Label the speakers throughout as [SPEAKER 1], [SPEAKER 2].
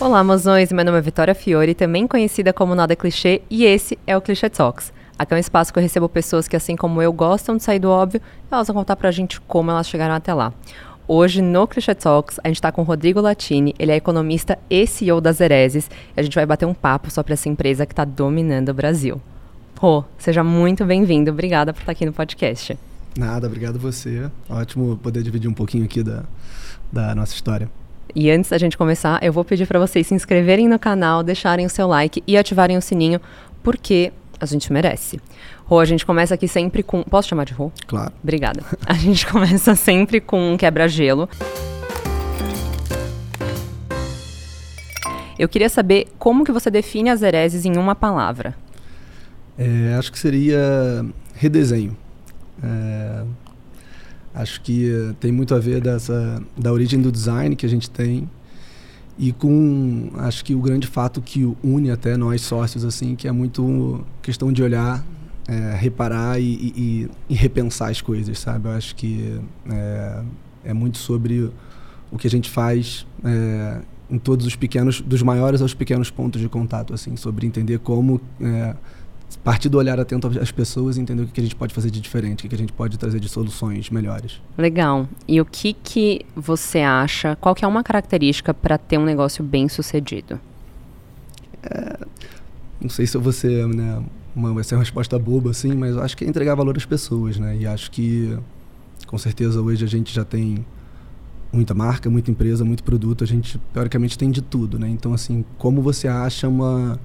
[SPEAKER 1] Olá, mozões! Meu nome é Vitória Fiore, também conhecida como Nada Clichê, e esse é o Clichê Talks. Aqui é um espaço que eu recebo pessoas que, assim como eu, gostam de sair do óbvio e elas vão contar pra gente como elas chegaram até lá. Hoje, no Clichê Talks, a gente está com o Rodrigo Latini, ele é economista e CEO da Zereses, e a gente vai bater um papo sobre essa empresa que está dominando o Brasil. Rô, seja muito bem-vindo, obrigada por estar aqui no podcast.
[SPEAKER 2] Nada, obrigado você. Ótimo poder dividir um pouquinho aqui da, da nossa história.
[SPEAKER 1] E antes da gente começar, eu vou pedir para vocês se inscreverem no canal, deixarem o seu like e ativarem o sininho, porque a gente merece. Rô, a gente começa aqui sempre com. Posso chamar de Rô?
[SPEAKER 2] Claro.
[SPEAKER 1] Obrigada. A gente começa sempre com um quebra-gelo. Eu queria saber como que você define as hereses em uma palavra.
[SPEAKER 2] É, acho que seria redesenho. É, acho que tem muito a ver dessa da origem do design que a gente tem e com acho que o grande fato que une até nós sócios assim que é muito questão de olhar é, reparar e, e, e, repensar as coisas sabe? Eu acho que é, é muito sobre o que a gente faz é, em todos os pequenos dos maiores aos pequenos pontos de contato assim sobre entender como é, partir do olhar atento às pessoas e entender o que a gente pode fazer de diferente, o que a gente pode trazer de soluções melhores.
[SPEAKER 1] Legal. E o que que você acha, qual que é uma característica para ter um negócio bem sucedido?
[SPEAKER 2] É, não sei se eu vou ser, né, uma, vai ser uma resposta boba assim, mas acho que é entregar valor às pessoas, né? E acho que com certeza hoje a gente já tem muita marca, muita empresa, muito produto, a gente teoricamente tem de tudo, né? Então assim, como você acha uma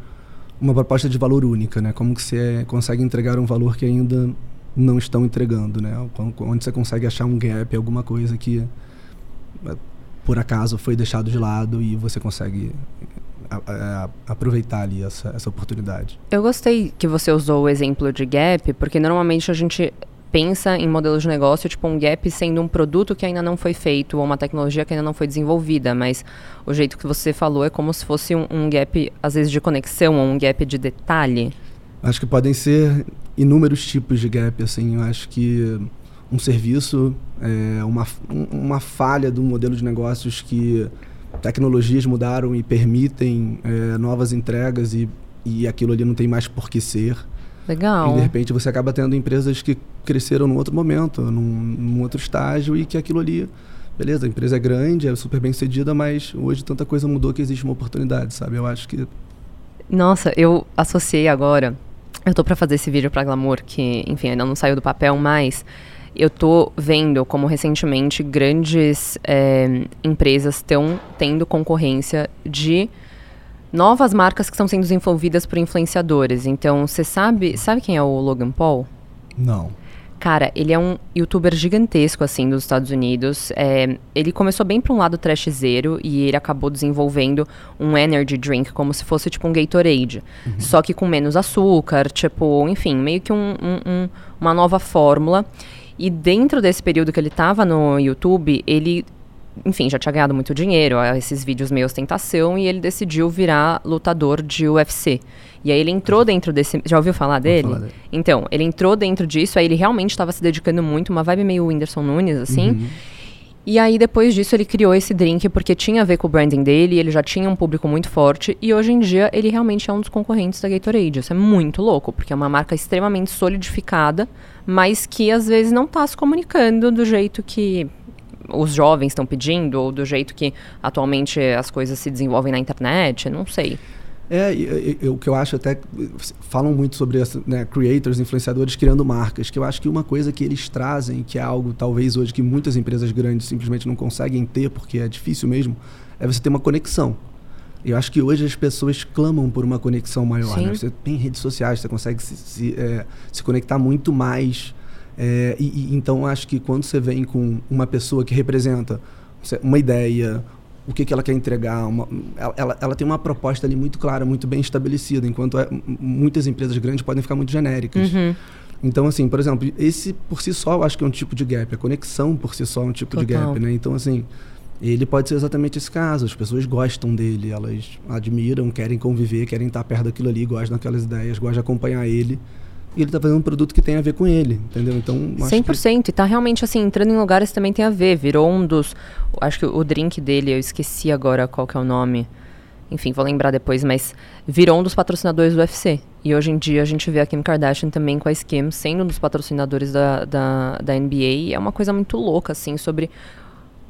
[SPEAKER 2] uma proposta de valor única, né? Como que você consegue entregar um valor que ainda não estão entregando, né? Onde você consegue achar um gap, alguma coisa que é, por acaso foi deixado de lado e você consegue aproveitar ali essa, essa oportunidade.
[SPEAKER 1] Eu gostei que você usou o exemplo de gap, porque normalmente a gente pensa em modelos de negócio, tipo um gap sendo um produto que ainda não foi feito ou uma tecnologia que ainda não foi desenvolvida, mas o jeito que você falou é como se fosse um, um gap, às vezes, de conexão ou um gap de detalhe.
[SPEAKER 2] Acho que podem ser inúmeros tipos de gap, assim. Eu acho que um serviço, é uma, uma falha do modelo de negócios que tecnologias mudaram e permitem é, novas entregas e, e aquilo ali não tem mais por que ser.
[SPEAKER 1] Legal.
[SPEAKER 2] E de repente você acaba tendo empresas que cresceram num outro momento, num, num outro estágio e que aquilo ali beleza, a empresa é grande, é super bem sucedida, mas hoje tanta coisa mudou que existe uma oportunidade, sabe? Eu acho que.
[SPEAKER 1] Nossa, eu associei agora. Eu tô para fazer esse vídeo para Glamour, que, enfim, ainda não saiu do papel, mas eu tô vendo como recentemente grandes é, empresas estão tendo concorrência de novas marcas que estão sendo desenvolvidas por influenciadores. Então, você sabe, sabe quem é o Logan Paul?
[SPEAKER 2] Não.
[SPEAKER 1] Cara, ele é um youtuber gigantesco, assim, dos Estados Unidos. É, ele começou bem para um lado trashzeiro e ele acabou desenvolvendo um energy drink, como se fosse, tipo, um Gatorade. Uhum. Só que com menos açúcar, tipo, enfim, meio que um, um, um, uma nova fórmula. E dentro desse período que ele estava no YouTube, ele enfim, já tinha ganhado muito dinheiro, esses vídeos meus tentação, e ele decidiu virar lutador de UFC. E aí ele entrou dentro desse. Já ouviu falar dele? Falar dele. Então, ele entrou dentro disso, aí ele realmente estava se dedicando muito, uma vibe meio Whindersson Nunes, assim. Uhum. E aí, depois disso, ele criou esse drink porque tinha a ver com o branding dele, ele já tinha um público muito forte, e hoje em dia ele realmente é um dos concorrentes da Gatorade. Isso é muito louco, porque é uma marca extremamente solidificada, mas que às vezes não está se comunicando do jeito que os jovens estão pedindo, ou do jeito que atualmente as coisas se desenvolvem na internet, não sei.
[SPEAKER 2] É, o que eu acho até falam muito sobre né, creators, influenciadores criando marcas, que eu acho que uma coisa que eles trazem, que é algo talvez hoje que muitas empresas grandes simplesmente não conseguem ter, porque é difícil mesmo, é você ter uma conexão. Eu acho que hoje as pessoas clamam por uma conexão maior. Né? Você tem redes sociais, você consegue se, se, é, se conectar muito mais é, e, e, então acho que quando você vem com uma pessoa que representa uma ideia, o que, que ela quer entregar, uma, ela, ela, tem uma proposta ali muito clara, muito bem estabelecida, enquanto é, muitas empresas grandes podem ficar muito genéricas. Uhum. Então, assim, por exemplo, esse por si só eu acho que é um tipo de gap. A conexão por si só é um tipo Total. de gap, né? Então, assim, ele pode ser exatamente esse caso. As pessoas gostam dele, elas admiram, querem conviver, querem estar perto daquilo ali, gostam daquelas ideias, gostam de acompanhar ele e ele está fazendo um produto que tem a ver com ele, entendeu? Então,
[SPEAKER 1] 100%. Que... E tá realmente assim, entrando em lugares também tem a ver. Virou um dos. Acho que o drink dele, eu esqueci agora qual que é o nome. enfim, vou lembrar depois, mas virou um dos patrocinadores do UFC. E hoje em dia a gente vê a Kim Kardashian também com a Skim sendo um dos patrocinadores da, da, da NBA. E é uma coisa muito louca, assim, sobre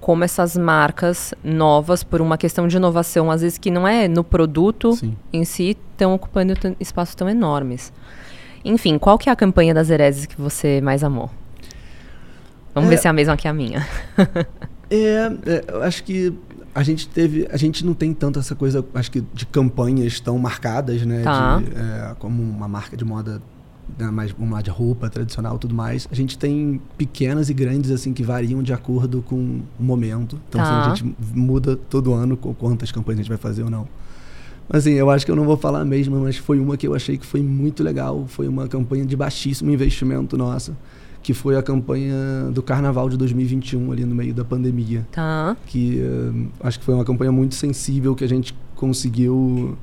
[SPEAKER 1] como essas marcas novas, por uma questão de inovação, às vezes que não é no produto Sim. em si, estão ocupando espaços tão enormes. Enfim, qual que é a campanha das Herezes que você mais amou? Vamos é, ver se é a mesma que a minha.
[SPEAKER 2] é, é, eu acho que a gente teve. A gente não tem tanto essa coisa, acho que, de campanhas tão marcadas, né?
[SPEAKER 1] Tá.
[SPEAKER 2] De, é, como uma marca de moda né, mais uma de roupa tradicional tudo mais. A gente tem pequenas e grandes, assim, que variam de acordo com o momento. Então, tá. assim, a gente muda todo ano quantas campanhas a gente vai fazer ou não. Assim, eu acho que eu não vou falar a mesma, mas foi uma que eu achei que foi muito legal. Foi uma campanha de baixíssimo investimento nossa que foi a campanha do Carnaval de 2021, ali no meio da pandemia.
[SPEAKER 1] Tá.
[SPEAKER 2] Que uh, acho que foi uma campanha muito sensível que a gente conseguiu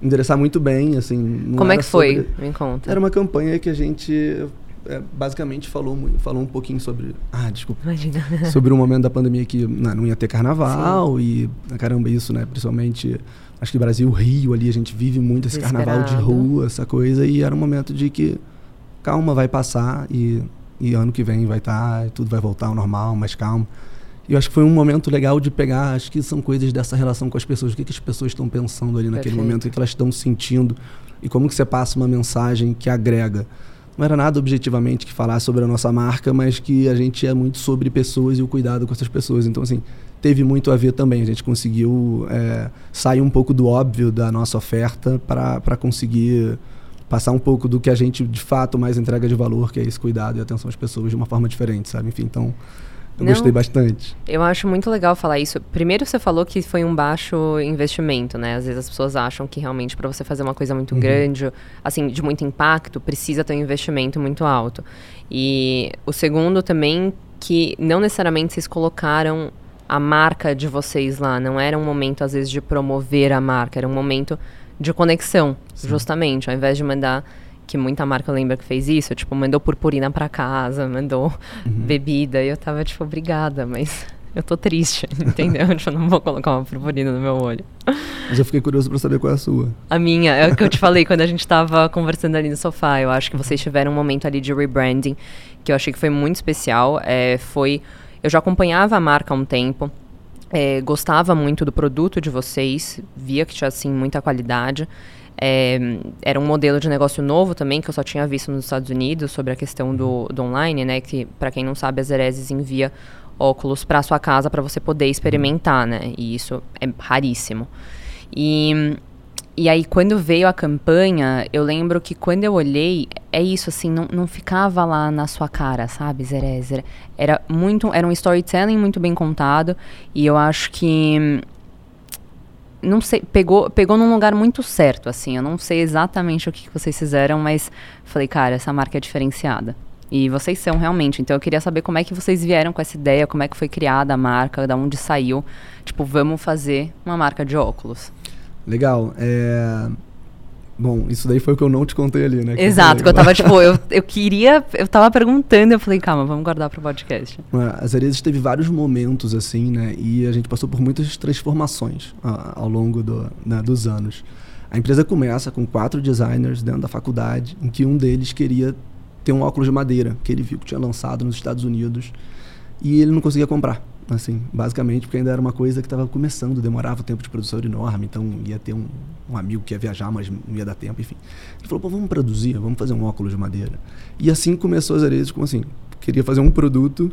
[SPEAKER 2] endereçar muito bem, assim.
[SPEAKER 1] Como é que foi? Sobre... Me conta.
[SPEAKER 2] Era uma campanha que a gente é, basicamente falou, falou um pouquinho sobre. Ah, desculpa.
[SPEAKER 1] Imagina.
[SPEAKER 2] sobre o momento da pandemia que não, não ia ter carnaval Sim. e caramba, isso, né? Principalmente, acho que Brasil, Rio ali, a gente vive muito esse carnaval de rua, essa coisa, e era um momento de que calma, vai passar e e ano que vem vai estar, tá, tudo vai voltar ao normal, mais calmo. E eu acho que foi um momento legal de pegar, acho que são coisas dessa relação com as pessoas, o que, que as pessoas estão pensando ali naquele Perfeito. momento, o que elas estão sentindo e como que você passa uma mensagem que agrega. Não era nada objetivamente que falar sobre a nossa marca, mas que a gente é muito sobre pessoas e o cuidado com essas pessoas. Então, assim, teve muito a ver também. A gente conseguiu é, sair um pouco do óbvio da nossa oferta para conseguir passar um pouco do que a gente de fato mais entrega de valor, que é esse cuidado e atenção às pessoas de uma forma diferente, sabe? Enfim, então eu Não, gostei bastante.
[SPEAKER 1] Eu acho muito legal falar isso. Primeiro você falou que foi um baixo investimento, né? Às vezes as pessoas acham que realmente para você fazer uma coisa muito uhum. grande, assim, de muito impacto, precisa ter um investimento muito alto. E o segundo também que não necessariamente vocês colocaram a marca de vocês lá, não era um momento às vezes de promover a marca, era um momento de conexão, Sim. justamente. Ao invés de mandar que muita marca lembra que fez isso, tipo, mandou purpurina para casa, mandou uhum. bebida, e eu tava tipo, obrigada, mas eu tô triste, entendeu? tipo, eu não vou colocar uma purpurina no meu olho.
[SPEAKER 2] Mas eu fiquei curioso para saber qual é a sua.
[SPEAKER 1] A minha, é o que eu te falei quando a gente tava conversando ali no sofá. Eu acho que vocês tiveram um momento ali de rebranding que eu achei que foi muito especial. É, foi, eu já acompanhava a marca há um tempo. É, gostava muito do produto de vocês, via que tinha assim muita qualidade. É, era um modelo de negócio novo também que eu só tinha visto nos Estados Unidos sobre a questão do, do online, né? Que para quem não sabe, a Zereses envia óculos para sua casa para você poder experimentar, né? E isso é raríssimo. E e aí, quando veio a campanha, eu lembro que quando eu olhei, é isso, assim, não, não ficava lá na sua cara, sabe, Zerezer? Era muito, era um storytelling muito bem contado, e eu acho que não sei, pegou, pegou num lugar muito certo, assim. Eu não sei exatamente o que, que vocês fizeram, mas falei, cara, essa marca é diferenciada. E vocês são realmente. Então eu queria saber como é que vocês vieram com essa ideia, como é que foi criada a marca, da onde saiu. Tipo, vamos fazer uma marca de óculos.
[SPEAKER 2] Legal. É... Bom, isso daí foi o que eu não te contei ali, né?
[SPEAKER 1] Que Exato, que eu tava, tipo, eu, eu queria, eu tava perguntando, eu falei, calma, vamos guardar pro podcast.
[SPEAKER 2] As Areias teve vários momentos, assim, né? E a gente passou por muitas transformações ao longo do, né, dos anos. A empresa começa com quatro designers dentro da faculdade, em que um deles queria ter um óculos de madeira, que ele viu que tinha lançado nos Estados Unidos, e ele não conseguia comprar assim, basicamente, porque ainda era uma coisa que estava começando, demorava um tempo de produção enorme, então ia ter um, um, amigo que ia viajar, mas não ia dar tempo, enfim. Ele falou, pô, vamos produzir, vamos fazer um óculos de madeira. E assim começou as areias, como assim, queria fazer um produto,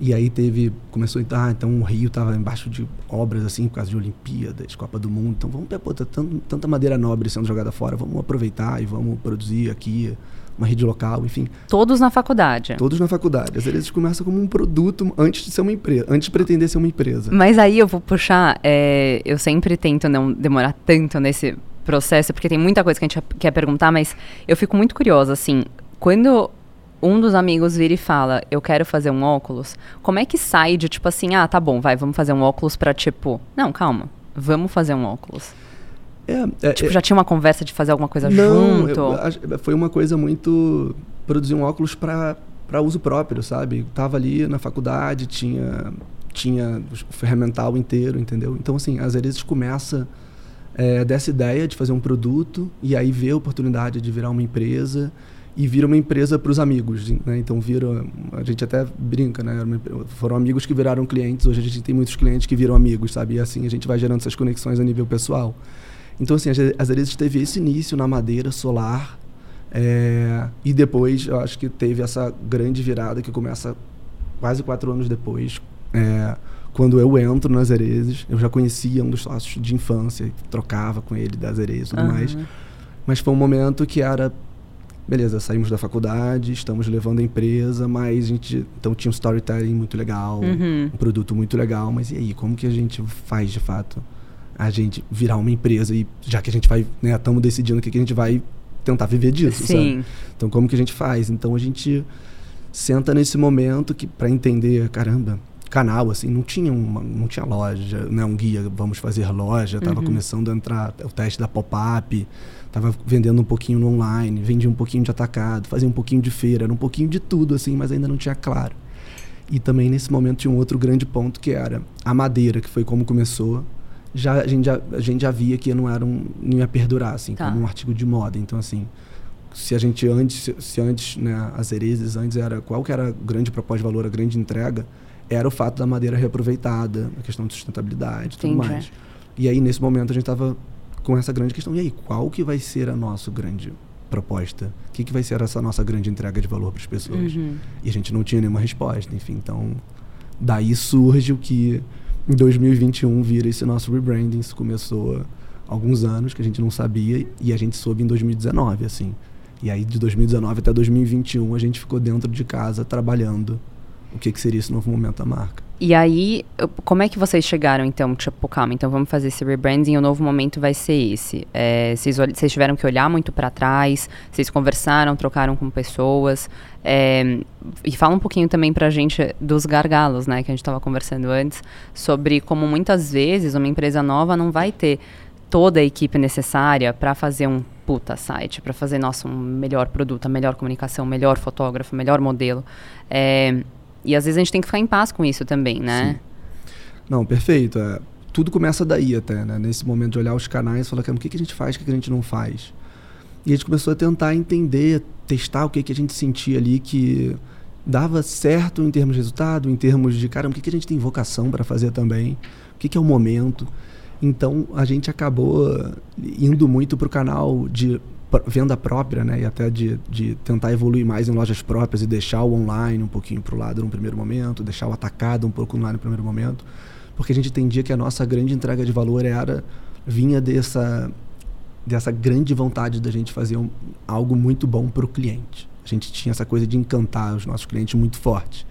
[SPEAKER 2] e aí teve, começou a ah, então o Rio estava embaixo de obras, assim, por causa de Olimpíadas, Copa do Mundo, então vamos, pô, tá tanta madeira nobre sendo jogada fora, vamos aproveitar e vamos produzir aqui, uma rede local, enfim.
[SPEAKER 1] Todos na faculdade.
[SPEAKER 2] Todos na faculdade. Às vezes começa como um produto antes de ser uma empresa, antes de pretender ser uma empresa.
[SPEAKER 1] Mas aí eu vou puxar, é, eu sempre tento não demorar tanto nesse processo, porque tem muita coisa que a gente quer perguntar, mas eu fico muito curiosa, assim, quando um dos amigos vira e fala, eu quero fazer um óculos, como é que sai de tipo assim, ah, tá bom, vai, vamos fazer um óculos pra tipo, não, calma, vamos fazer um óculos. É, é, tipo, é, já tinha uma conversa de fazer alguma coisa
[SPEAKER 2] não,
[SPEAKER 1] junto?
[SPEAKER 2] Eu, foi uma coisa muito. Produzir um óculos para uso próprio, sabe? Tava ali na faculdade, tinha, tinha o ferramental inteiro, entendeu? Então, assim, às vezes começa é, dessa ideia de fazer um produto e aí ver a oportunidade de virar uma empresa e vira uma empresa para os amigos, né? Então vira, a gente até brinca, né? Foram amigos que viraram clientes. Hoje a gente tem muitos clientes que viram amigos, sabe? E assim a gente vai gerando essas conexões a nível pessoal. Então assim, às vezes teve esse início na madeira solar é, e depois eu acho que teve essa grande virada que começa quase quatro anos depois, é, quando eu entro nas Erezes, eu já conhecia um dos sócios de infância, trocava com ele das Erezes e tudo uhum. mais. Mas foi um momento que era beleza, saímos da faculdade, estamos levando a empresa, mas a gente então tinha um storytelling muito legal, uhum. um produto muito legal, mas e aí, como que a gente faz de fato a gente virar uma empresa e já que a gente vai, né, estamos decidindo que a gente vai tentar viver disso, Sim. sabe? Então como que a gente faz? Então a gente senta nesse momento que para entender, caramba, canal assim, não tinha uma, não tinha loja, né, um guia, vamos fazer loja, estava uhum. começando a entrar o teste da pop-up, Tava vendendo um pouquinho no online, vendia um pouquinho de atacado, fazia um pouquinho de feira, era um pouquinho de tudo assim, mas ainda não tinha claro. E também nesse momento tinha um outro grande ponto que era a madeira, que foi como começou. Já a gente já, a gente já via que não era um, não ia perdurar assim, tá. como um artigo de moda. Então assim, se a gente antes, se, antes, né, as herezes antes era qual que era a grande proposta de valor, a grande entrega, era o fato da madeira reaproveitada, a questão de sustentabilidade, tudo mais. E aí nesse momento a gente estava com essa grande questão. E aí, qual que vai ser a nossa grande proposta? O que, que vai ser essa nossa grande entrega de valor para as pessoas? Uhum. E a gente não tinha nenhuma resposta, enfim. Então, daí surge o que em 2021 vira esse nosso rebranding. Isso começou há alguns anos que a gente não sabia e a gente soube em 2019, assim. E aí, de 2019 até 2021, a gente ficou dentro de casa trabalhando o que, que seria esse novo momento da marca.
[SPEAKER 1] E aí, como é que vocês chegaram, então, tipo, calma, então vamos fazer esse rebranding, o novo momento vai ser esse. É, vocês, vocês tiveram que olhar muito para trás, vocês conversaram, trocaram com pessoas, é, e fala um pouquinho também pra gente dos gargalos, né, que a gente estava conversando antes, sobre como muitas vezes uma empresa nova não vai ter toda a equipe necessária para fazer um puta site, para fazer, nosso um melhor produto, a melhor comunicação, melhor fotógrafo, melhor modelo. É, e às vezes a gente tem que ficar em paz com isso também, né? Sim.
[SPEAKER 2] Não, perfeito. É, tudo começa daí até, né? Nesse momento de olhar os canais e falar, o que, que a gente faz, o que, que a gente não faz. E a gente começou a tentar entender, testar o que, que a gente sentia ali que dava certo em termos de resultado, em termos de, caramba, o que, que a gente tem vocação para fazer também, o que, que é o momento. Então a gente acabou indo muito para o canal de venda própria, né? E até de, de tentar evoluir mais em lojas próprias e deixar o online um pouquinho para o lado no primeiro momento, deixar o atacado um pouco online no primeiro momento, porque a gente entendia que a nossa grande entrega de valor era vinha dessa dessa grande vontade da gente fazer um, algo muito bom para o cliente. A gente tinha essa coisa de encantar os nossos clientes muito forte.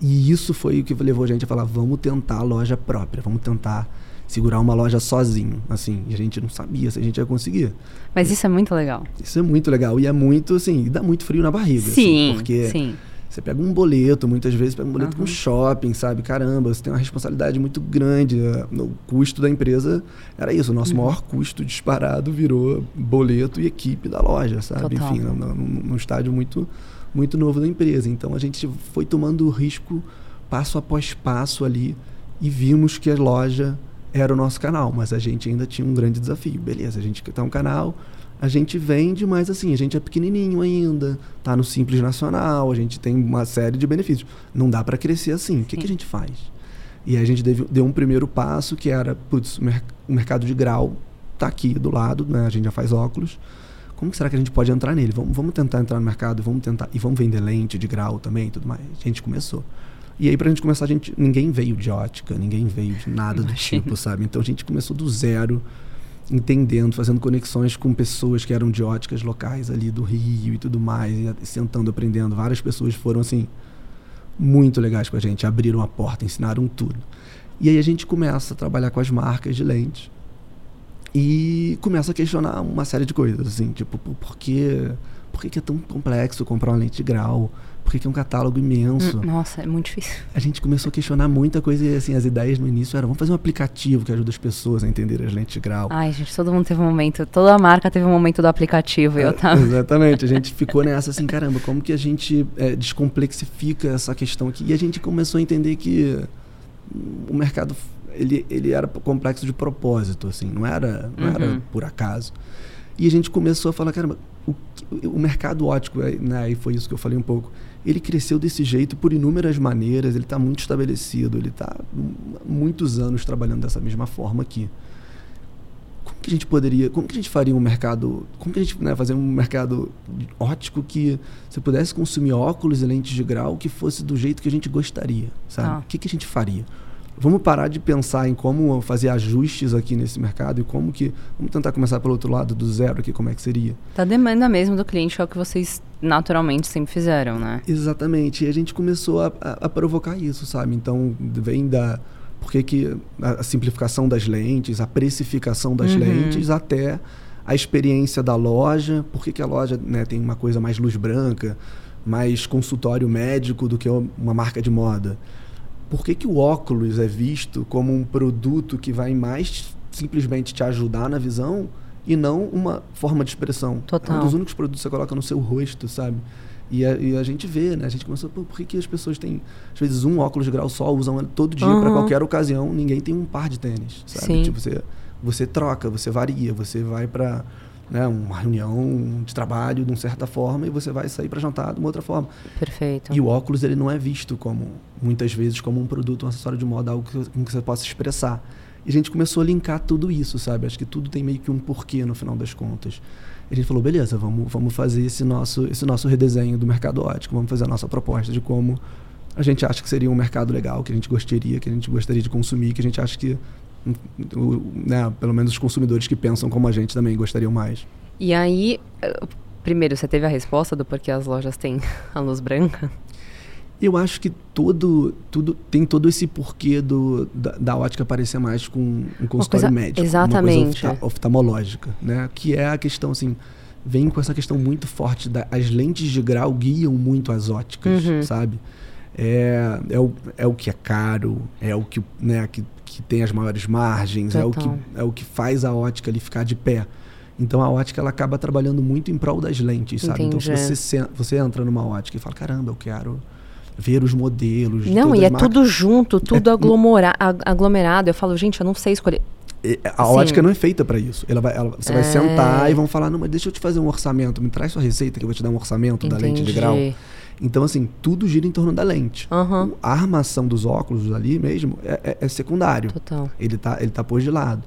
[SPEAKER 2] E isso foi o que levou a gente a falar: vamos tentar a loja própria, vamos tentar segurar uma loja sozinho, assim, e a gente não sabia se a gente ia conseguir.
[SPEAKER 1] Mas isso é muito legal.
[SPEAKER 2] Isso é muito legal e é muito, assim, dá muito frio na barriga,
[SPEAKER 1] assim, sim,
[SPEAKER 2] assim, porque
[SPEAKER 1] sim.
[SPEAKER 2] você pega um boleto, muitas vezes pega um boleto uhum. com shopping, sabe? Caramba, você tem uma responsabilidade muito grande. Eh, o custo da empresa era isso, o nosso uhum. maior custo disparado virou boleto e equipe da loja, sabe? Total. Enfim, num estádio muito muito novo da empresa. Então a gente foi tomando o risco passo após passo ali e vimos que a loja era o nosso canal, mas a gente ainda tinha um grande desafio. Beleza, a gente ter um canal, a gente vende, mas assim, a gente é pequenininho ainda, tá no Simples Nacional, a gente tem uma série de benefícios. Não dá para crescer assim. O que, que, a gente faz? E aí a gente deu, deu um primeiro passo que era, putz, o, mer o mercado de grau tá aqui do lado, né? A gente já faz óculos. Como será que a gente pode entrar nele? Vamos, vamos tentar entrar no mercado, vamos tentar e vamos vender lente de grau também, e tudo mais. A gente começou. E aí, pra gente começar, a gente, ninguém veio de ótica, ninguém veio de nada do tipo, sabe? Então a gente começou do zero, entendendo, fazendo conexões com pessoas que eram de óticas locais ali do Rio e tudo mais, e sentando, aprendendo. Várias pessoas foram, assim, muito legais com a gente, abriram a porta, ensinaram tudo. E aí a gente começa a trabalhar com as marcas de lentes e começa a questionar uma série de coisas, assim, tipo, por que, por que é tão complexo comprar uma lente de grau? Porque é um catálogo imenso.
[SPEAKER 1] Hum, nossa, é muito difícil.
[SPEAKER 2] A gente começou a questionar muita coisa e assim, as ideias no início eram, vamos fazer um aplicativo que ajuda as pessoas a entender as lentes de grau.
[SPEAKER 1] Ai, gente, todo mundo teve um momento, toda a marca teve um momento do aplicativo e eu é, tava...
[SPEAKER 2] Exatamente, a gente ficou nessa assim, caramba, como que a gente é, descomplexifica essa questão aqui? E a gente começou a entender que o mercado ele, ele era complexo de propósito, assim, não era, não uhum. era por acaso. E a gente começou a falar, caramba, o, o mercado ótico, né, e foi isso que eu falei um pouco, ele cresceu desse jeito por inúmeras maneiras, ele está muito estabelecido, ele está muitos anos trabalhando dessa mesma forma aqui como que a gente poderia, como que a gente faria um mercado, como que a gente né, fazer um mercado ótico que você pudesse consumir óculos e lentes de grau que fosse do jeito que a gente gostaria, sabe? Ah. O que, que a gente faria? Vamos parar de pensar em como fazer ajustes aqui nesse mercado e como que. Vamos tentar começar pelo outro lado, do zero aqui, como é que seria?
[SPEAKER 1] Da demanda mesmo do cliente, é o que vocês naturalmente sempre fizeram, né?
[SPEAKER 2] Exatamente. E a gente começou a, a, a provocar isso, sabe? Então, vem da por que, que a, simplificação das lentes, a precificação das uhum. lentes, até a experiência da loja, por que, que a loja né, tem uma coisa mais luz branca, mais consultório médico do que uma marca de moda? Por que, que o óculos é visto como um produto que vai mais simplesmente te ajudar na visão e não uma forma de expressão?
[SPEAKER 1] Total.
[SPEAKER 2] É um dos únicos produtos que você coloca no seu rosto, sabe? E a, e a, gente vê, né? A gente começou, por que, que as pessoas têm, às vezes, um óculos de grau só, usam todo dia uhum. para qualquer ocasião, ninguém tem um par de tênis, sabe? Sim. Tipo, você, você troca, você varia, você vai para né, uma reunião de trabalho de uma certa forma e você vai sair para jantar de uma outra forma.
[SPEAKER 1] Perfeito.
[SPEAKER 2] E o óculos ele não é visto como muitas vezes como um produto, um acessório de moda, algo que, que você possa expressar. E a gente começou a linkar tudo isso, sabe? Acho que tudo tem meio que um porquê no final das contas a gente falou, beleza, vamos, vamos fazer esse nosso, esse nosso redesenho do mercado ótico, vamos fazer a nossa proposta de como a gente acha que seria um mercado legal, que a gente gostaria, que a gente gostaria de consumir, que a gente acha que, né, pelo menos os consumidores que pensam como a gente também gostariam mais.
[SPEAKER 1] E aí, eh, primeiro, você teve a resposta do porquê as lojas têm a luz branca?
[SPEAKER 2] Eu acho que todo, tudo tem todo esse porquê do, da, da ótica parecer mais com um consultório coisa, médico.
[SPEAKER 1] Exatamente.
[SPEAKER 2] Uma coisa oftalmológica, né? Que é a questão, assim, vem com essa questão muito forte da, as lentes de grau guiam muito as óticas, uhum. sabe? É, é, o, é o que é caro, é o que, né, que, que tem as maiores margens, é o, que, é o que faz a ótica ali ficar de pé. Então a ótica ela acaba trabalhando muito em prol das lentes, sabe? Entendi. Então se você, você entra numa ótica e fala, caramba, eu quero ver os modelos.
[SPEAKER 1] Não, e é tudo junto, tudo é, aglomera aglomerado. Eu falo, gente, eu não sei escolher.
[SPEAKER 2] A Sim. ótica não é feita para isso. Ela vai, ela, você é... vai sentar e vão falar, não, mas deixa eu te fazer um orçamento, me traz sua receita que eu vou te dar um orçamento Entendi. da lente de grau. Então, assim, tudo gira em torno da lente.
[SPEAKER 1] Uhum.
[SPEAKER 2] A armação dos óculos ali mesmo é, é, é secundário.
[SPEAKER 1] Total.
[SPEAKER 2] Ele tá, ele tá posto de lado.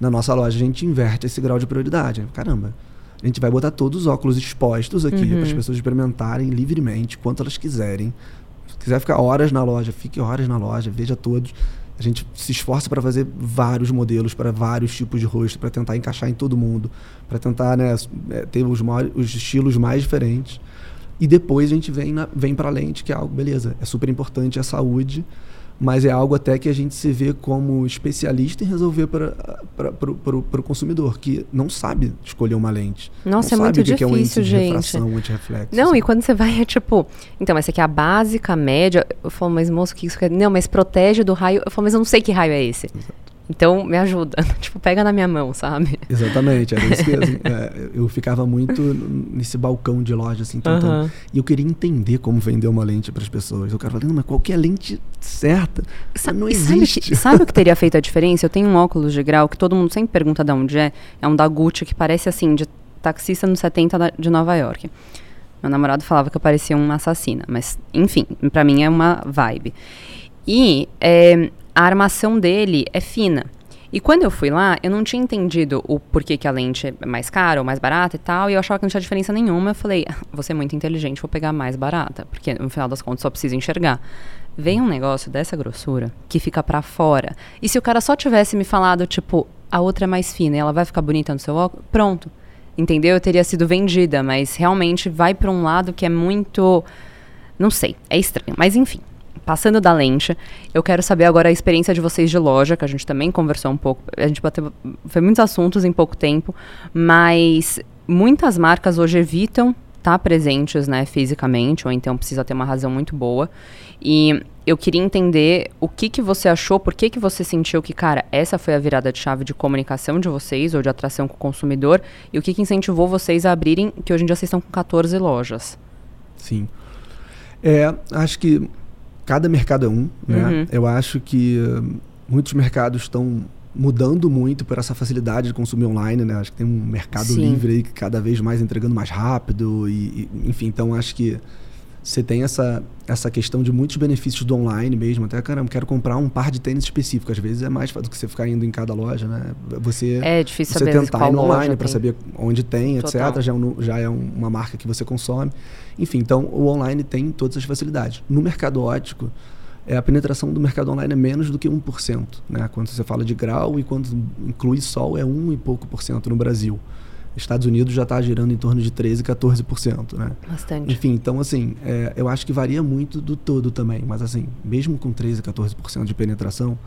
[SPEAKER 2] Na nossa loja, a gente inverte esse grau de prioridade. Caramba, a gente vai botar todos os óculos expostos aqui uhum. para as pessoas experimentarem livremente, quanto elas quiserem quiser ficar horas na loja, fique horas na loja, veja todos. A gente se esforça para fazer vários modelos para vários tipos de rosto, para tentar encaixar em todo mundo, para tentar né, é, ter os, maiores, os estilos mais diferentes. E depois a gente vem, vem para a lente, que é algo, beleza, é super importante a saúde, mas é algo até que a gente se vê como especialista em resolver para o consumidor, que não sabe escolher uma lente.
[SPEAKER 1] Nossa, é muito difícil, que é um índice gente. Refração,
[SPEAKER 2] antirreflexo.
[SPEAKER 1] Não, assim. e quando você vai, é tipo, então, essa aqui é a básica, a média. Eu falo, mas moço, o que isso quer? Não, mas protege do raio. Eu falo, mas eu não sei que raio é esse. Exato. Então, me ajuda. tipo, pega na minha mão, sabe?
[SPEAKER 2] Exatamente. Era isso que, assim, é, eu ficava muito nesse balcão de loja, assim, tentando. Uhum. E eu queria entender como vender uma lente para as pessoas. O cara falando, mas qual que é a lente certa? Sa não existe.
[SPEAKER 1] Sabe, que, sabe o que teria feito a diferença? Eu tenho um óculos de grau que todo mundo sempre pergunta de onde é. É um da Gucci que parece, assim, de taxista nos 70 de Nova York. Meu namorado falava que eu parecia uma assassina. Mas, enfim, para mim é uma vibe. E... É, a armação dele é fina. E quando eu fui lá, eu não tinha entendido o porquê que a lente é mais cara ou mais barata e tal, e eu achava que não tinha diferença nenhuma. Eu falei, ah, vou ser muito inteligente, vou pegar mais barata, porque no final das contas só preciso enxergar. Vem um negócio dessa grossura que fica para fora. E se o cara só tivesse me falado, tipo, a outra é mais fina e ela vai ficar bonita no seu óculos, pronto. Entendeu? Eu teria sido vendida, mas realmente vai para um lado que é muito. Não sei, é estranho. Mas enfim, passando da lente, eu quero saber agora a experiência de vocês de loja, que a gente também conversou um pouco. A gente bateu, foi muitos assuntos em pouco tempo, mas muitas marcas hoje evitam estar presentes, né, fisicamente, ou então precisa ter uma razão muito boa. E eu queria entender o que que você achou, por que que você sentiu que, cara, essa foi a virada de chave de comunicação de vocês, ou de atração com o consumidor, e o que que incentivou vocês a abrirem, que hoje em dia vocês estão com 14 lojas.
[SPEAKER 2] Sim. É, acho que cada mercado é um, né? Uhum. Eu acho que muitos mercados estão mudando muito por essa facilidade de consumir online, né? Acho que tem um mercado
[SPEAKER 1] Sim.
[SPEAKER 2] livre aí que cada vez mais entregando mais rápido e, e, enfim, então acho que você tem essa, essa questão de muitos benefícios do online mesmo. Até, caramba, quero comprar um par de tênis específico. Às vezes é mais fácil do que você ficar indo em cada loja, né? Você,
[SPEAKER 1] É difícil
[SPEAKER 2] você
[SPEAKER 1] saber
[SPEAKER 2] tentar ir no online para saber onde tem,
[SPEAKER 1] Total.
[SPEAKER 2] etc. Já é, já é um- uma marca que você consome. Enfim, então o online tem todas as facilidades. No mercado ótico, é, a penetração do mercado online é menos do que 1%. Né? Quando você fala de grau e quando inclui sol, é 1 e pouco por cento no Brasil. Estados Unidos já está girando em torno de 13, 14%. Né?
[SPEAKER 1] Bastante.
[SPEAKER 2] Enfim, então assim, é, eu acho que varia muito do todo também. Mas assim, mesmo com 13, 14% de penetração,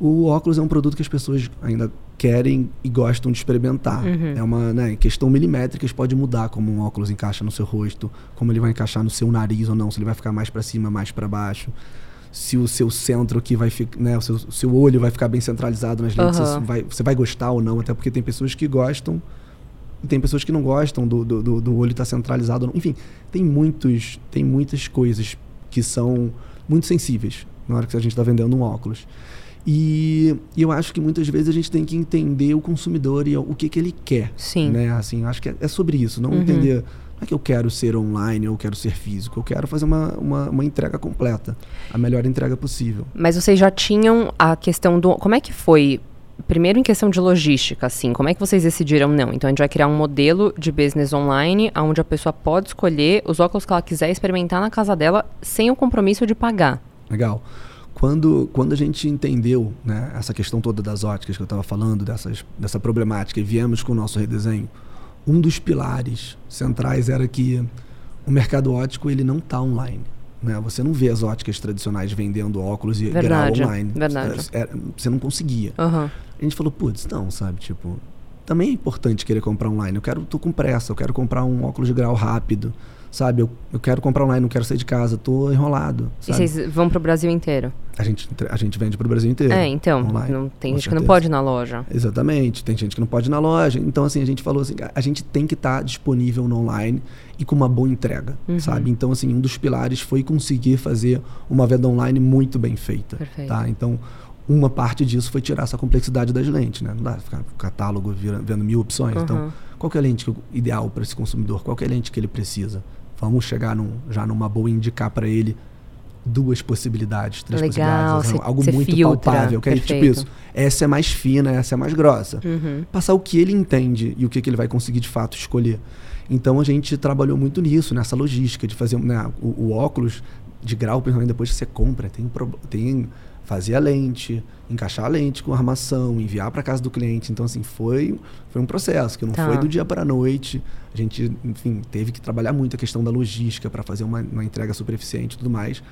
[SPEAKER 2] o óculos é um produto que as pessoas ainda querem e gostam de experimentar.
[SPEAKER 1] Uhum.
[SPEAKER 2] É uma né, questão milimétrica, pode mudar como um óculos encaixa no seu rosto, como ele vai encaixar no seu nariz ou não, se ele vai ficar mais para cima, mais para baixo. Se o seu centro aqui vai ficar, né, o seu, seu olho vai ficar bem centralizado nas lentes, você, vai, você vai gostar ou não, até porque tem pessoas que gostam tem pessoas que não gostam do, do, do- olho estar centralizado. ou não. Enfim, tem muitos, tem muitas coisas que são muito sensíveis na hora que a gente está vendendo um óculos. E, e eu acho que muitas vezes a gente tem que entender o consumidor e o que, que ele quer.
[SPEAKER 1] Sim.
[SPEAKER 2] Né? Assim, acho que é, é sobre isso. Não
[SPEAKER 1] Uhum.
[SPEAKER 2] entender. Não é que eu quero ser online ou eu quero ser físico. Eu quero fazer uma, uma, uma entrega completa. A melhor entrega possível.
[SPEAKER 1] Mas vocês já tinham a questão do. Como é que foi? Primeiro em questão de logística, assim, como é que vocês decidiram não? Então a gente vai criar um modelo de business online, onde a pessoa pode escolher os óculos que ela quiser experimentar na casa dela sem o compromisso de pagar.
[SPEAKER 2] Legal. Quando, quando a gente entendeu né, essa questão toda das óticas que eu estava falando, dessas, dessa problemática, e viemos com o nosso redesenho, um dos pilares centrais era que o mercado ótico ele não está online. Né? Você não vê as óticas tradicionais vendendo óculos e
[SPEAKER 1] Verdade,
[SPEAKER 2] grau online.
[SPEAKER 1] verdade.
[SPEAKER 2] É- é- você não conseguia.
[SPEAKER 1] Aham.
[SPEAKER 2] A gente falou, putz, não, sabe? Tipo, também é importante querer comprar online. Eu quero, tô com pressa, eu quero comprar um óculos de grau rápido, sabe? Eu, eu quero comprar online, não quero sair de casa, tô enrolado.
[SPEAKER 1] E
[SPEAKER 2] Sabe?
[SPEAKER 1] vocês vão pro Brasil inteiro?
[SPEAKER 2] A gente, a gente vende para o Brasil inteiro.
[SPEAKER 1] É, então.
[SPEAKER 2] online,
[SPEAKER 1] não, tem gente que não
[SPEAKER 2] certeza.
[SPEAKER 1] pode ir na loja.
[SPEAKER 2] Exatamente. Tem gente que não pode ir na loja. Então, assim, a gente falou assim, a gente tem que estar disponível no online e com uma boa entrega,
[SPEAKER 1] Uhum.
[SPEAKER 2] sabe? Então, assim, um dos pilares foi conseguir fazer uma venda online muito bem feita,
[SPEAKER 1] Perfeito.
[SPEAKER 2] tá? Então, uma parte disso foi tirar essa complexidade das lentes, né? Não dá ficar com o catálogo vendo mil opções.
[SPEAKER 1] Uhum.
[SPEAKER 2] Então, qual é a lente ideal para esse consumidor? Qual é a lente que ele precisa? Vamos chegar num, já numa boa e indicar para ele duas possibilidades, três
[SPEAKER 1] Legal,
[SPEAKER 2] possibilidades, algo
[SPEAKER 1] cê
[SPEAKER 2] muito
[SPEAKER 1] filtra,
[SPEAKER 2] palpável, que é tipo isso. Essa é mais fina, essa é mais grossa.
[SPEAKER 1] Uhum.
[SPEAKER 2] Passar o que ele entende e o que, que ele vai conseguir de fato escolher. Então a gente trabalhou muito nisso, nessa logística de fazer né, o, o óculos de grau, principalmente depois que você compra, tem, tem fazer a lente, encaixar a lente com armação, enviar para casa do cliente. Então assim foi foi um processo que não
[SPEAKER 1] Tá.
[SPEAKER 2] foi do dia para a noite. A gente, enfim, teve que trabalhar muito a questão da logística para fazer uma, uma entrega super eficiente e tudo mais.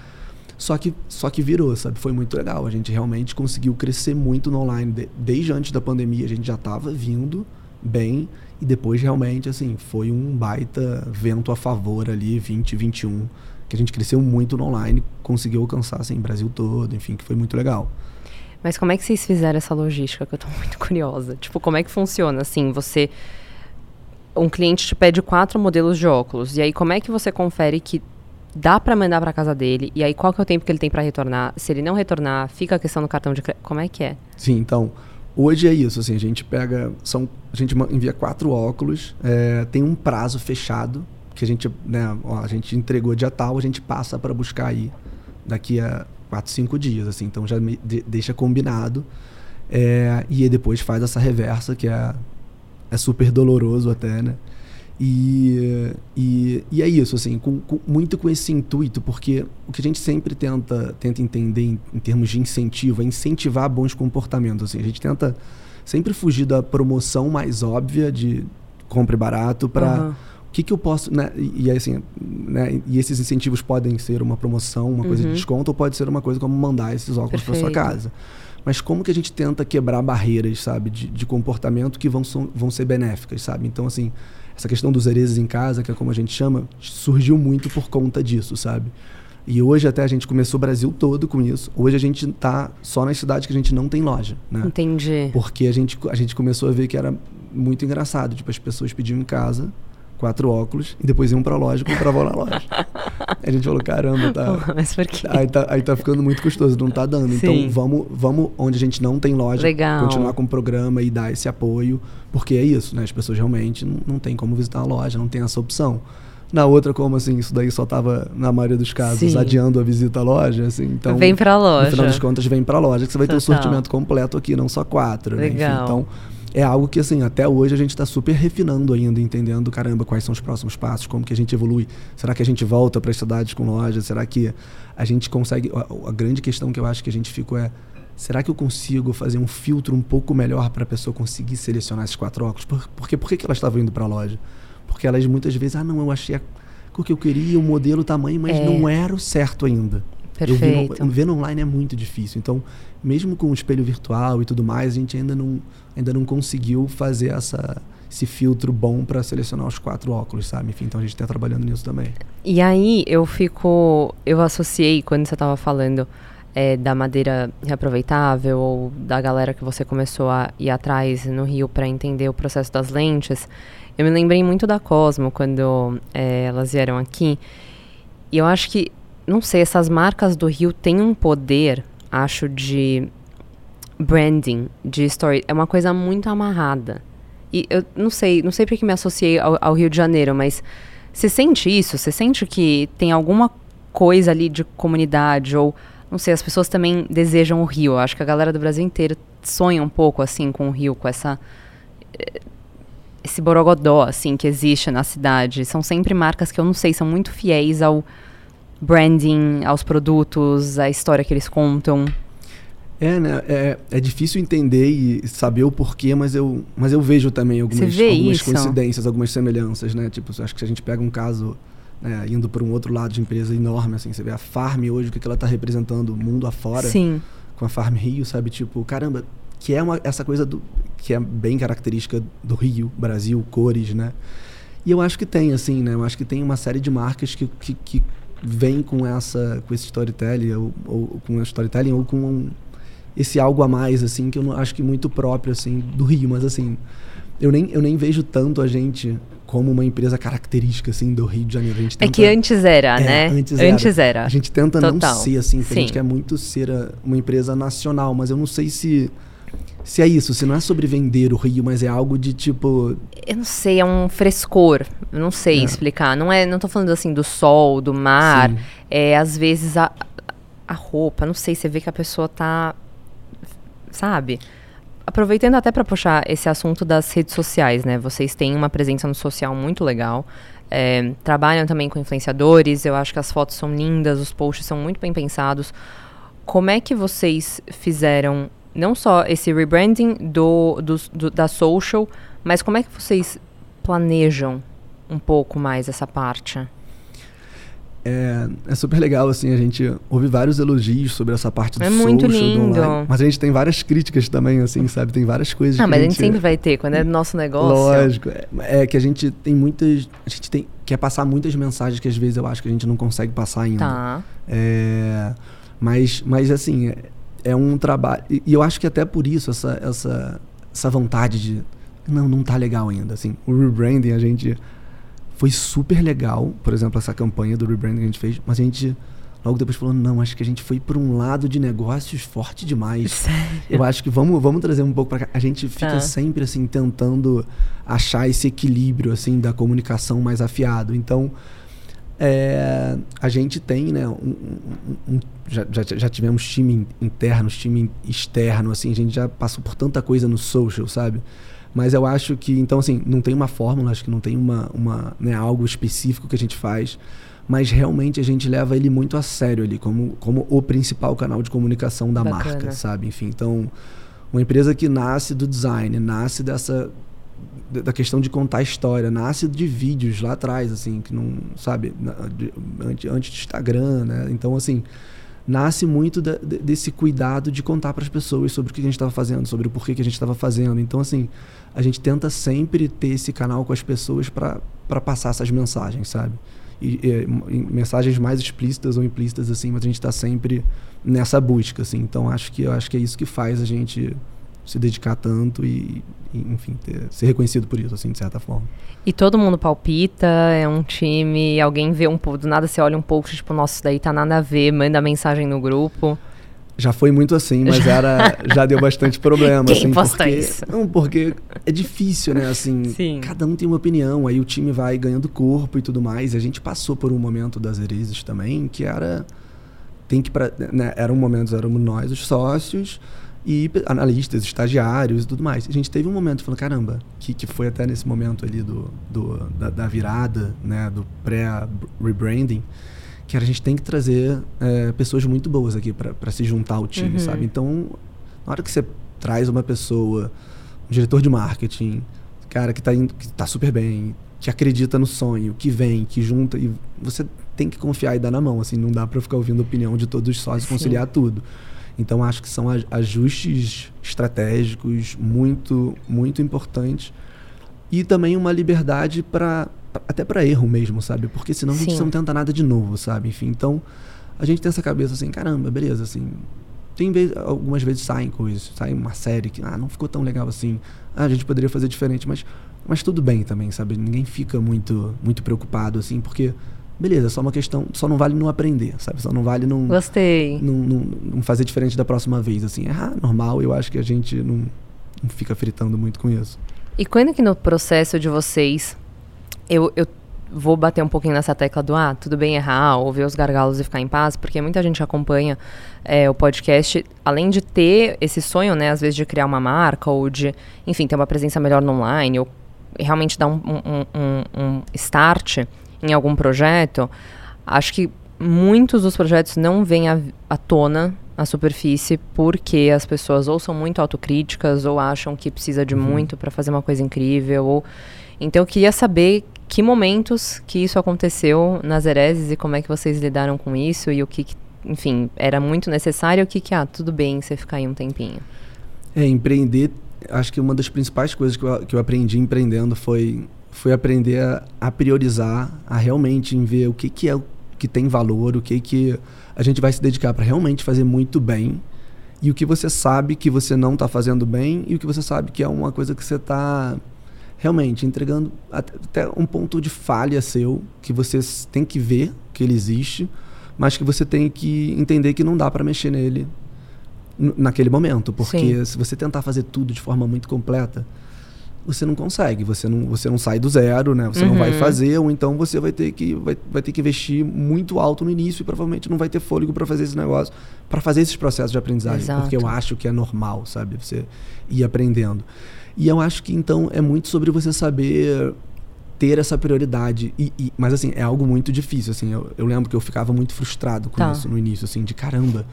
[SPEAKER 2] Só que, só que virou, sabe? Foi muito legal. A gente realmente conseguiu crescer muito no online. De- desde antes da pandemia, a gente já estava vindo bem. E depois, realmente, assim, foi um baita vento a favor ali, 2021, que a gente cresceu muito no online, conseguiu alcançar, assim, Brasil todo, enfim, que foi muito legal.
[SPEAKER 1] Mas como é que vocês fizeram essa logística? Que eu tô muito curiosa. Tipo, como é que funciona? Assim, você. Um cliente te pede quatro modelos de óculos. E aí, como é que você confere que dá pra mandar pra casa dele? E aí, qual que é o tempo que ele tem pra retornar? Se ele não retornar, fica a questão do cartão de crédito. Como é que é?
[SPEAKER 2] Sim, então, hoje é isso, assim, a gente pega, são, a gente envia quatro óculos, é, tem um prazo fechado, que a gente, né, ó, a gente entregou dia tal, a gente passa para buscar aí daqui a quatro, cinco dias, assim, então já deixa combinado, é, e depois faz essa reversa, que é, é super doloroso até, né, e, e, e é isso, assim, com, com- muito com esse intuito, porque o que a gente sempre tenta, tenta entender em, em termos de incentivo é incentivar bons comportamentos. Assim, a gente tenta sempre fugir da promoção mais óbvia de compre barato para. O que, que eu posso. Né, e, assim, né, e esses incentivos podem ser uma promoção, uma coisa de
[SPEAKER 1] Uhum.
[SPEAKER 2] desconto, ou pode ser uma coisa como mandar esses óculos para sua casa. Mas como que a gente tenta quebrar barreiras, sabe, de, de comportamento que vão, so- vão ser benéficas, sabe? Então, assim, essa questão dos herezes em casa, que é como a gente chama, surgiu muito por conta disso, sabe? E hoje até a gente começou o Brasil todo com isso. Hoje a gente tá só nas cidades que a gente não tem loja, né?
[SPEAKER 1] Entendi.
[SPEAKER 2] Porque a gente, a gente começou a ver que era muito engraçado. Tipo, as pessoas pediam em casa quatro óculos e depois iam pra loja e compravam na loja. a gente falou, caramba, tá.
[SPEAKER 1] Mas por quê?
[SPEAKER 2] Aí tá, aí tá ficando muito custoso, não tá dando. Então
[SPEAKER 1] Sim.
[SPEAKER 2] vamos, vamos onde a gente não tem loja,
[SPEAKER 1] Legal.
[SPEAKER 2] continuar com o programa e dar esse apoio, porque é isso, né? As pessoas realmente não, não tem como visitar a loja, não tem essa opção. Na outra, como assim, isso daí só tava, na maioria dos casos,
[SPEAKER 1] Sim.
[SPEAKER 2] adiando a visita à loja, assim. Então,
[SPEAKER 1] Vem pra loja.
[SPEAKER 2] No final das contas, vem pra loja, que você vai ter o
[SPEAKER 1] Total.
[SPEAKER 2] sortimento completo aqui, não só quatro. né? Enfim,
[SPEAKER 1] Legal.
[SPEAKER 2] então, é algo que, assim, até hoje a gente está super refinando ainda, entendendo, caramba, quais são os próximos passos, como que a gente evolui. Será que a gente volta para as cidades com loja? Será que a gente consegue... A, a grande questão que eu acho que a gente ficou é, será que eu consigo fazer um filtro um pouco melhor para a pessoa conseguir selecionar esses quatro óculos? Por, porque por que, que elas estavam indo para a loja? Porque elas muitas vezes, ah, não, eu achei a cor que eu queria, o modelo, o tamanho, mas
[SPEAKER 1] É.
[SPEAKER 2] não era o certo ainda. Eu
[SPEAKER 1] Perfeito.
[SPEAKER 2] ver no online é muito difícil. Então, mesmo com o espelho virtual e tudo mais, a gente ainda não, ainda não conseguiu fazer essa, esse filtro bom para selecionar os quatro óculos, sabe? Enfim, então a gente está trabalhando nisso também.
[SPEAKER 1] E aí eu fico. Eu associei quando você estava falando é, da madeira reaproveitável ou da galera que você começou a ir atrás no Rio para entender o processo das lentes. Eu me lembrei muito da Cosmo quando é, elas vieram aqui. E eu acho que, não sei, essas marcas do Rio têm um poder, acho, de branding, de story. É uma coisa muito amarrada. E eu não sei, não sei porque me associei ao, ao Rio de Janeiro, mas você sente isso? Você sente que tem alguma coisa ali de comunidade ou não sei, as pessoas também desejam o Rio. Eu acho que a galera do Brasil inteiro sonha um pouco assim com o Rio, com essa eh, esse borogodó assim que existe na cidade. São sempre marcas que eu não sei, são muito fiéis ao branding, aos produtos, à história que eles contam.
[SPEAKER 2] É, né? É, é difícil entender e saber o porquê, mas eu, mas eu vejo também algumas, algumas
[SPEAKER 1] isso?
[SPEAKER 2] coincidências, algumas semelhanças, né? Tipo, acho que se a gente pega um caso né, indo para um outro lado de empresa enorme, assim, você vê a Farm hoje, o que, que ela está representando mundo afora.
[SPEAKER 1] Sim.
[SPEAKER 2] com a Farm Rio, sabe? Tipo, caramba, que é uma, essa coisa do, que é bem característica do Rio, Brasil, cores, né? E eu acho que tem, assim, né? Eu acho que tem uma série de marcas que, que, que vem com essa com esse storytelling, ou, ou com storytelling, ou com um- esse algo a mais, assim, que eu não, acho que muito próprio, assim, do Rio. Mas, assim, eu nem, eu nem vejo tanto a gente como uma empresa característica, assim, do Rio de Janeiro. A gente
[SPEAKER 1] É
[SPEAKER 2] tenta-
[SPEAKER 1] que antes era,
[SPEAKER 2] é,
[SPEAKER 1] né?
[SPEAKER 2] Antes era. A gente tenta
[SPEAKER 1] Total.
[SPEAKER 2] não ser assim, porque a gente quer muito ser a- uma empresa nacional, mas eu não sei se se é isso, se não é sobre vender o Rio, mas é algo de tipo,
[SPEAKER 1] Eu não sei, é um frescor. Eu não sei
[SPEAKER 2] É.
[SPEAKER 1] explicar. Não é, não tô falando assim do sol, do mar.
[SPEAKER 2] Sim.
[SPEAKER 1] É às vezes a, a roupa, não sei, você vê que a pessoa tá sabe? Aproveitando até para puxar esse assunto das redes sociais, né? Vocês têm uma presença no social muito legal. é, trabalham também com influenciadores. Eu acho que as fotos são lindas, os posts são muito bem pensados. Como é que vocês fizeram não só esse rebranding do, dos- do- da social, mas como é que vocês planejam um pouco mais essa parte?
[SPEAKER 2] é, é super legal assim, a gente ouve vários elogios sobre essa parte do
[SPEAKER 1] É muito
[SPEAKER 2] social, do
[SPEAKER 1] lindo.
[SPEAKER 2] online, mas a gente tem várias críticas também assim, sabe? Tem várias coisas
[SPEAKER 1] Ah, mas a gente sempre vai ter, quando é do nosso negócio.
[SPEAKER 2] Lógico. É, é que a gente tem muitas. A gente tem, quer passar muitas mensagens que às vezes eu acho que a gente não consegue passar ainda.
[SPEAKER 1] Tá.
[SPEAKER 2] É, mas, mas assim, é, um trabalho. E, eu acho que até por isso, essa, essa, essa vontade de. Não, não tá legal ainda. Assim, o rebranding, a gente. Foi super legal, por exemplo, essa campanha do rebranding que a gente fez, mas a gente logo depois falou: não, acho que a gente foi para um lado de negócios forte demais.
[SPEAKER 1] Sério?
[SPEAKER 2] Eu acho que vamos, vamos trazer um pouco para cá. A gente fica
[SPEAKER 1] Tá.
[SPEAKER 2] sempre assim tentando achar esse equilíbrio assim da comunicação mais afiado. Então, é, a gente tem, né? um- um- um- já, já, já tivemos time in- interno, time externo, assim. A gente já passou por tanta coisa no social, sabe? Mas eu acho que, então, assim, não tem uma fórmula, acho que não tem uma, uma né, algo específico que a gente faz, mas realmente a gente leva ele muito a sério ali, como, como o principal canal de comunicação da
[SPEAKER 1] Bacana.
[SPEAKER 2] marca, sabe? Enfim, então, uma empresa que nasce do design, nasce dessa da questão de contar história, nasce de vídeos lá atrás, assim, que não, sabe, antes, antes do Instagram, né? Então, assim, nasce muito da- de- desse cuidado de contar para as pessoas sobre o que a gente estava fazendo, sobre o porquê que a gente estava fazendo. Então, assim, a gente tenta sempre ter esse canal com as pessoas para passar essas mensagens, sabe? E, e, mensagens mais explícitas ou implícitas, assim, mas a gente está sempre nessa busca, assim. Então, acho que, eu acho que é isso que faz a gente se dedicar tanto e, e enfim, ter, ser reconhecido por isso, assim, de certa forma.
[SPEAKER 1] E todo mundo palpita, é um time, alguém vê um pouco, do nada você olha um pouco, tipo, nossa, isso daí tá nada a ver, manda mensagem no grupo.
[SPEAKER 2] Já foi muito assim, mas era já deu bastante problema.
[SPEAKER 1] Quem
[SPEAKER 2] assim, porque,
[SPEAKER 1] isso?
[SPEAKER 2] Não, porque é difícil, né? Assim,
[SPEAKER 1] Sim.
[SPEAKER 2] cada um tem uma opinião, aí o time vai ganhando corpo e tudo mais. E a gente passou por um momento das Erezes também, que era. Tem que. Pra, né, era um momento, éramos nós, os sócios, e analistas, estagiários e tudo mais. A gente teve um momento falando, caramba, que, que foi até nesse momento ali do, do da, da virada, né? Do pré-rebranding que a gente tem que trazer é, pessoas muito boas aqui para se juntar ao time, uhum. sabe? Então, na hora que você traz uma pessoa, um diretor de marketing, cara que está que tá super bem, que acredita no sonho, que vem, que junta, e você tem que confiar e dar na mão, assim, não dá para ficar ouvindo a opinião de todos os sócios e conciliar tudo. Então, acho que são ajustes estratégicos muito, muito importantes e também uma liberdade para até para erro mesmo, sabe? Porque senão a gente Sim. não tenta nada de novo, sabe? Enfim, então a gente tem essa cabeça assim, caramba, beleza, assim. Tem vez, algumas vezes saem coisas, sai uma série que ah, não ficou tão legal assim. Ah, a gente poderia fazer diferente, mas mas tudo bem também, sabe? Ninguém fica muito muito preocupado assim, porque beleza, só uma questão, só não vale não aprender, sabe? Só não vale não
[SPEAKER 1] Gostei.
[SPEAKER 2] Não, não, não fazer diferente da próxima vez assim. É ah, normal, eu acho que a gente não, não fica fritando muito com isso.
[SPEAKER 1] E quando que no processo de vocês eu, eu vou bater um pouquinho nessa tecla do ah, tudo bem errar, ou ver os gargalos e ficar em paz, porque muita gente acompanha é, o podcast, além de ter esse sonho, né, às vezes de criar uma marca, ou de, enfim, ter uma presença melhor no online, ou realmente dar um, um, um, um start em algum projeto, acho que muitos dos projetos não vêm à, à tona à superfície porque as pessoas ou são muito autocríticas ou acham que precisa de uhum. muito para fazer uma coisa incrível ou então eu queria saber que momentos que isso aconteceu nas Hereses e como é que vocês lidaram com isso e o que, enfim, era muito necessário e o que, que, ah, tudo bem você ficar aí um tempinho.
[SPEAKER 2] É, empreender, acho que uma das principais coisas que eu, que eu aprendi empreendendo foi, foi aprender a, a priorizar, a realmente em ver o que, que é o que tem valor, o que, que a gente vai se dedicar para realmente fazer muito bem e o que você sabe que você não está fazendo bem e o que você sabe que é uma coisa que você está realmente entregando até um ponto de falha seu que você tem que ver que ele existe, mas que você tem que entender que não dá para mexer nele naquele momento, porque Sim. se você tentar fazer tudo de forma muito completa, você não consegue, você não, você não sai do zero, né? Você uhum. não vai uhum. fazer, ou então você vai ter que vai, vai ter que investir muito alto no início e provavelmente não vai ter fôlego para fazer esse negócio, para fazer esses processos de aprendizagem, Exato. porque eu acho que é normal, sabe? Você ir aprendendo. E eu acho que então é muito sobre você saber ter essa prioridade. E, e, mas assim, é algo muito difícil. Assim, eu, eu lembro que eu ficava muito frustrado com tá. isso no início, assim, de caramba,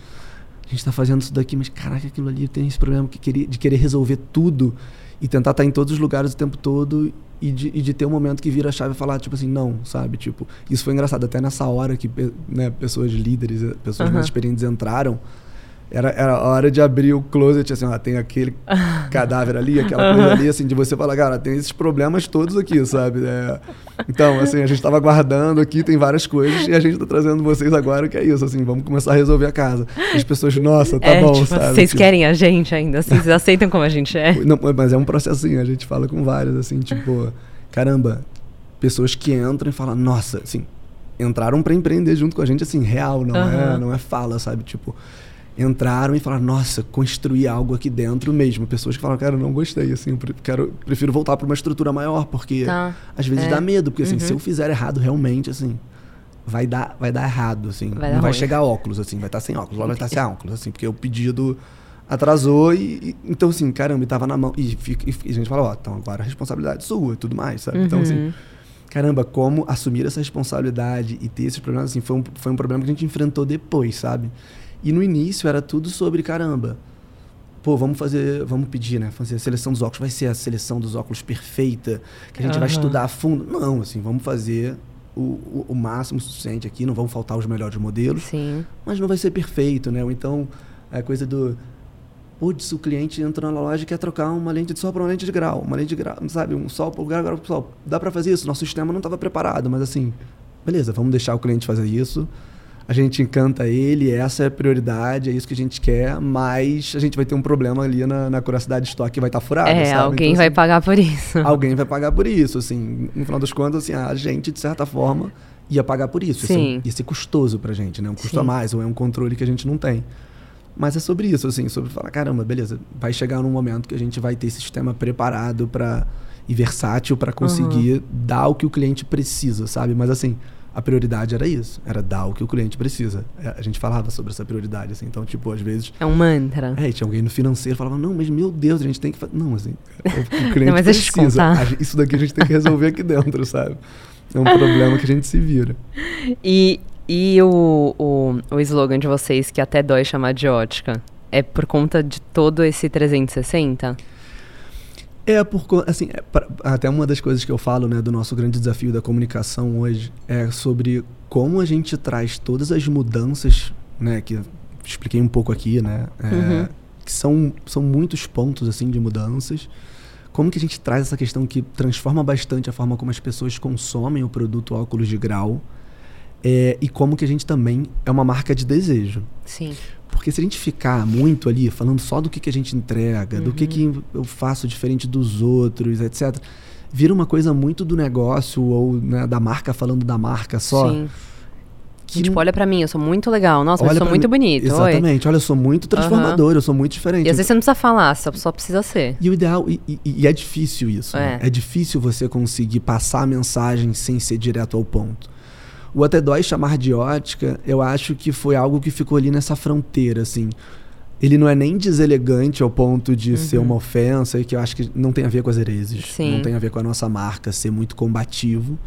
[SPEAKER 2] a gente está fazendo isso daqui, mas caraca, aquilo ali tem esse problema que queria, de querer resolver tudo e tentar estar tá em todos os lugares o tempo todo e de, e de ter um momento que vira a chave e falar, tipo assim, não, sabe? Tipo, isso foi engraçado. Até nessa hora que né, pessoas líderes, pessoas uhum. mais experientes entraram era, era a hora de abrir o closet, assim, ó, tem aquele cadáver ali, aquela coisa ali, assim, de você falar, cara, tem esses problemas todos aqui, sabe? É, então, assim, a gente estava guardando aqui, tem várias coisas, e a gente está trazendo vocês agora, que é isso, assim, vamos começar a resolver a casa. As pessoas, nossa, tá é, bom, tipo, sabe?
[SPEAKER 1] Vocês
[SPEAKER 2] tipo,
[SPEAKER 1] querem a gente ainda, assim, vocês aceitam como a gente é?
[SPEAKER 2] Não, mas é um processinho, a gente fala com vários, assim, tipo, caramba, pessoas que entram e falam, nossa, assim, entraram para empreender junto com a gente, assim, real, não, uhum. é, não é fala, sabe? Tipo, entraram e falaram, nossa, construir algo aqui dentro mesmo. Pessoas que falaram, cara, não gostei, assim, quero, prefiro voltar para uma estrutura maior, porque tá. às vezes é. dá medo, porque assim, uhum. se eu fizer errado realmente, assim, vai dar, vai dar errado, assim. Vai não vai ruim. chegar óculos, assim, vai estar sem óculos, vai estar sem óculos, assim, porque o pedido atrasou e, e então assim, caramba, estava na mão. E, e, e, a gente fala, ó, então agora a responsabilidade é sua e tudo mais, sabe? Uhum. Então assim, uhum. caramba, como assumir essa responsabilidade e ter esses problemas, assim, foi um, foi um problema que a gente enfrentou depois, sabe? E no início era tudo sobre caramba. Pô, vamos fazer, vamos pedir, né? Fazer a seleção dos óculos. Vai ser a seleção dos óculos perfeita, que a gente uhum. vai estudar a fundo. Não, assim, vamos fazer o, o, o, máximo suficiente aqui, não vão faltar os melhores modelos.
[SPEAKER 1] Sim.
[SPEAKER 2] Mas não vai ser perfeito, né? Ou então, a coisa do. Putz, o cliente entra na loja e quer trocar uma lente de sol para uma lente de grau. Uma lente de grau, sabe? Um sol para o grau, grau para o sol. Dá para fazer isso? Nosso sistema não estava preparado, mas assim, beleza, vamos deixar o cliente fazer isso a gente encanta ele, essa é a prioridade, é isso que a gente quer, mas a gente vai ter um problema ali na, na curiosidade de estoque que vai estar tá furada,
[SPEAKER 1] É,
[SPEAKER 2] sabe?
[SPEAKER 1] alguém
[SPEAKER 2] Então,
[SPEAKER 1] vai
[SPEAKER 2] assim,
[SPEAKER 1] pagar por isso.
[SPEAKER 2] Alguém vai pagar por isso, assim. No final das contas, assim, a gente, de certa forma, ia pagar por isso. Ia,
[SPEAKER 1] Sim.
[SPEAKER 2] ser, ia ser custoso pra gente, né? Um custo
[SPEAKER 1] Sim.
[SPEAKER 2] a mais, ou é um controle que a gente não tem. Mas é sobre isso, assim, sobre falar, caramba, beleza, vai chegar num momento que a gente vai ter esse sistema preparado para e versátil para conseguir dar o que o cliente precisa, sabe? Mas assim, a prioridade era isso, era dar o que o cliente precisa. É, A gente falava sobre essa prioridade, assim, então, tipo, às vezes
[SPEAKER 1] É um mantra.
[SPEAKER 2] é, tinha alguém no financeiro falava, não, mas meu Deus, a gente tem que fazer. Não, assim, o o cliente
[SPEAKER 1] Não, mas
[SPEAKER 2] precisa.
[SPEAKER 1] contar.
[SPEAKER 2] Isso daqui a gente tem que resolver aqui dentro, sabe? É um problema que a gente se vira.
[SPEAKER 1] E, e o, o, o slogan de vocês, que até dói chamar de ótica, é por conta de todo esse 360?
[SPEAKER 2] É, por assim, é pra- até uma das coisas que eu falo, né, do nosso grande desafio da comunicação hoje é sobre como a gente traz todas as mudanças, né, que expliquei um pouco aqui, né, é,
[SPEAKER 1] Uhum.
[SPEAKER 2] que são, são muitos pontos, assim, de mudanças. Como que a gente traz essa questão que transforma bastante a forma como as pessoas consomem o produto óculos de grau é, e como que a gente também é uma marca de desejo.
[SPEAKER 1] Sim.
[SPEAKER 2] Porque se a gente ficar muito ali falando só do que, que a gente entrega, do
[SPEAKER 1] Uhum.
[SPEAKER 2] que, que eu faço diferente dos outros, etc., vira uma coisa muito do negócio ou né, da marca falando da marca só.
[SPEAKER 1] Sim.
[SPEAKER 2] Que
[SPEAKER 1] tipo, olha pra mim, eu sou muito legal. Nossa, mas eu
[SPEAKER 2] olha
[SPEAKER 1] sou muito
[SPEAKER 2] mim-
[SPEAKER 1] bonito. Oi.
[SPEAKER 2] Exatamente. Olha, eu sou muito transformador, eu sou muito diferente.
[SPEAKER 1] E às vezes você não precisa falar, só, só precisa ser.
[SPEAKER 2] E o ideal, e, e- e é difícil isso. né?
[SPEAKER 1] É.
[SPEAKER 2] É difícil você conseguir passar a mensagem sem ser direto ao ponto. O até dói chamar de ótica, eu acho que foi algo que ficou ali nessa fronteira, assim. Ele não é nem deselegante ao ponto de ser uma ofensa, e que eu acho que não tem a ver com as heresias.
[SPEAKER 1] Uhum. Sim.
[SPEAKER 2] Não tem a ver com a nossa marca ser muito combativo.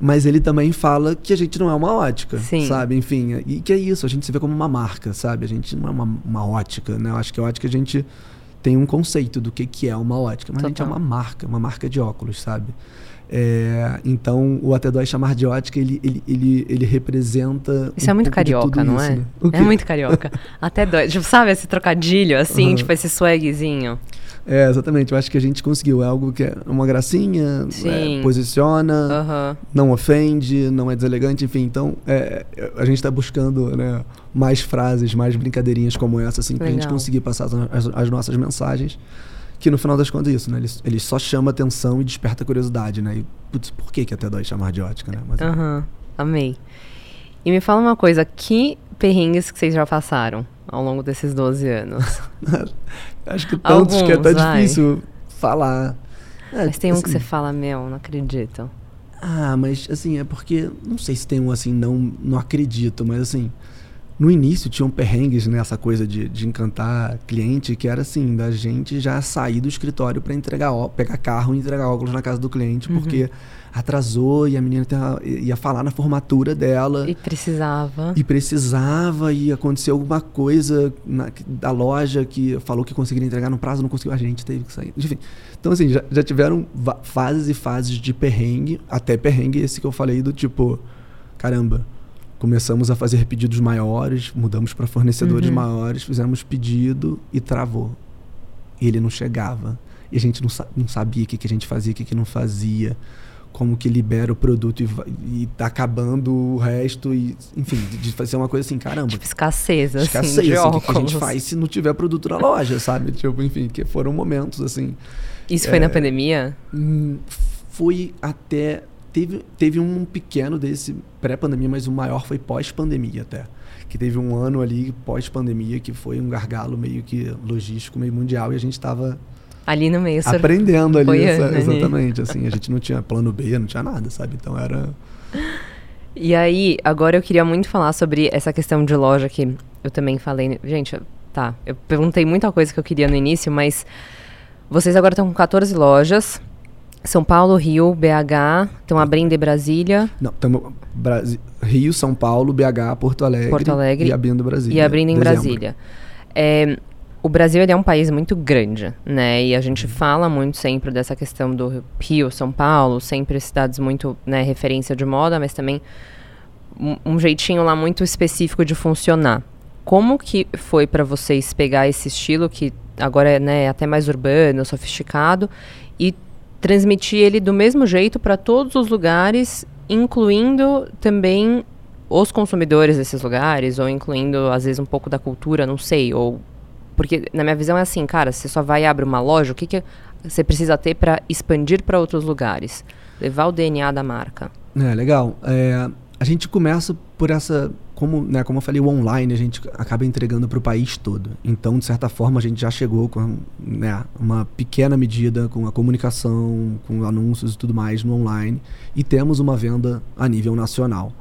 [SPEAKER 2] Mas ele também fala que a gente não é uma ótica,
[SPEAKER 1] Sim.
[SPEAKER 2] sabe? Enfim, e que é isso, a gente se vê como uma marca, sabe? A gente não é uma, uma ótica, né? Eu acho que a ótica a gente tem um conceito do que, que é uma ótica, mas a gente é
[SPEAKER 1] Total.
[SPEAKER 2] uma marca, uma marca de óculos, sabe? É, então, o Até Dói chamar de ótica, ele, ele, ele, ele representa.
[SPEAKER 1] Isso
[SPEAKER 2] um
[SPEAKER 1] é muito carioca, não
[SPEAKER 2] isso,
[SPEAKER 1] é?
[SPEAKER 2] né?
[SPEAKER 1] É muito carioca. Até dói. Tipo, sabe esse trocadilho, assim,
[SPEAKER 2] Aham.
[SPEAKER 1] tipo esse swagzinho?
[SPEAKER 2] É, exatamente. Eu acho que a gente conseguiu. É algo que é uma gracinha, é, posiciona,
[SPEAKER 1] Aham.
[SPEAKER 2] não ofende, não é deselegante, enfim. Então, é, a gente está buscando né, mais frases, mais brincadeirinhas como essa, assim, pra gente
[SPEAKER 1] Legal.
[SPEAKER 2] conseguir passar as, as- as nossas mensagens. Que no final das contas é isso, né? Ele, ele só chama atenção e desperta curiosidade, né? E, putz, por que, que até dói chamar de ótica, né?
[SPEAKER 1] Aham. Amei. E me fala uma coisa, que perrengues que vocês já passaram ao longo desses 12 anos?
[SPEAKER 2] Acho que tantos que é até
[SPEAKER 1] Alguns, vai.
[SPEAKER 2] difícil falar. É,
[SPEAKER 1] Mas tem um que
[SPEAKER 2] assim,
[SPEAKER 1] você fala, meu, não acredito.
[SPEAKER 2] Ah, mas assim, é porque. Não sei se tem um assim, não, não acredito, mas assim. No início tinham perrengues nessa coisa de, de encantar cliente, que era assim, da gente já sair do escritório para entregar ó, pegar carro e entregar óculos na casa do cliente,
[SPEAKER 1] Uhum.
[SPEAKER 2] porque atrasou e a menina ia falar na formatura dela
[SPEAKER 1] E precisava.
[SPEAKER 2] e precisava e aconteceu alguma coisa na- da loja que falou que conseguiria entregar no prazo, não conseguiu, a gente teve que sair. Enfim. Então, assim, já, já tiveram fases e fases de perrengue, até perrengue esse que eu falei do tipo, caramba, começamos a fazer pedidos maiores, mudamos para fornecedores
[SPEAKER 1] Uhum.
[SPEAKER 2] maiores, fizemos pedido e travou. E ele não chegava. E a gente não, sa- não sabia o que, que a gente fazia, o que, que não fazia como que libera o produto e, e tá acabando o resto e enfim de, fazer uma coisa assim caramba
[SPEAKER 1] Tipo, escassez, assim,
[SPEAKER 2] escassez
[SPEAKER 1] de
[SPEAKER 2] assim, o que, que a gente faz se não tiver produto na loja sabe tipo enfim que foram momentos assim
[SPEAKER 1] Isso foi na pandemia?
[SPEAKER 2] hum, foi até teve teve um pequeno desse pré-pandemia mas o maior foi pós-pandemia até que teve um ano ali pós-pandemia que foi um gargalo meio que logístico meio mundial e a gente estava
[SPEAKER 1] Ali no meio,
[SPEAKER 2] aprendendo ali, essa-
[SPEAKER 1] ali.
[SPEAKER 2] exatamente, assim, a gente não tinha plano B, não tinha nada, sabe? Então era
[SPEAKER 1] E aí, agora eu queria muito falar sobre essa questão de loja que eu também falei. Gente, tá, eu perguntei muita coisa que eu queria no início, mas vocês agora estão com 14 lojas. São Paulo, Rio, BH, estão abrindo em Brasília
[SPEAKER 2] Não, estamos Rio, São Paulo, BH, Porto Alegre,
[SPEAKER 1] Porto Alegre
[SPEAKER 2] e abrindo Brasília.
[SPEAKER 1] e abrindo em
[SPEAKER 2] dezembro.
[SPEAKER 1] Brasília. É, o Brasil é um país muito grande, né? E a gente fala muito sempre dessa questão do Rio, São Paulo, sempre cidades muito, né, referência de moda, mas também um, um jeitinho lá muito específico de funcionar. Como que foi para vocês pegar esse estilo que agora é né, até mais urbano, sofisticado e transmitir ele do mesmo jeito para todos os lugares, incluindo também os consumidores desses lugares, ou incluindo, às vezes, um pouco da cultura, não sei, ou... Porque, na minha visão, é assim, cara, você só vai abre uma loja, o que, que você precisa ter para expandir para outros lugares? Levar o DNA da marca.
[SPEAKER 2] É, legal. É, a gente começa por essa como, né, como eu falei, o online a gente acaba entregando para o país todo. Então, de certa forma, a gente já chegou com né, uma pequena medida com a comunicação, com anúncios e tudo mais no online, e temos uma venda a nível nacional.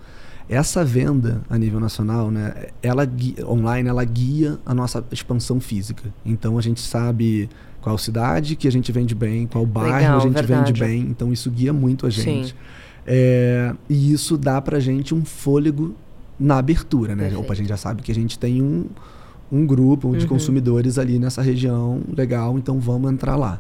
[SPEAKER 2] Essa venda a nível nacional, né, ela guia, online, ela guia a nossa expansão física. Então, a gente sabe qual cidade que a gente vende bem, qual bairro Legal, a gente verdade. vende bem. Então, isso guia muito a gente. É, e isso dá para a gente um fôlego na abertura, né? Opa, a gente já sabe que a gente tem um, um grupo de uhum. consumidores ali nessa região legal, então vamos entrar lá.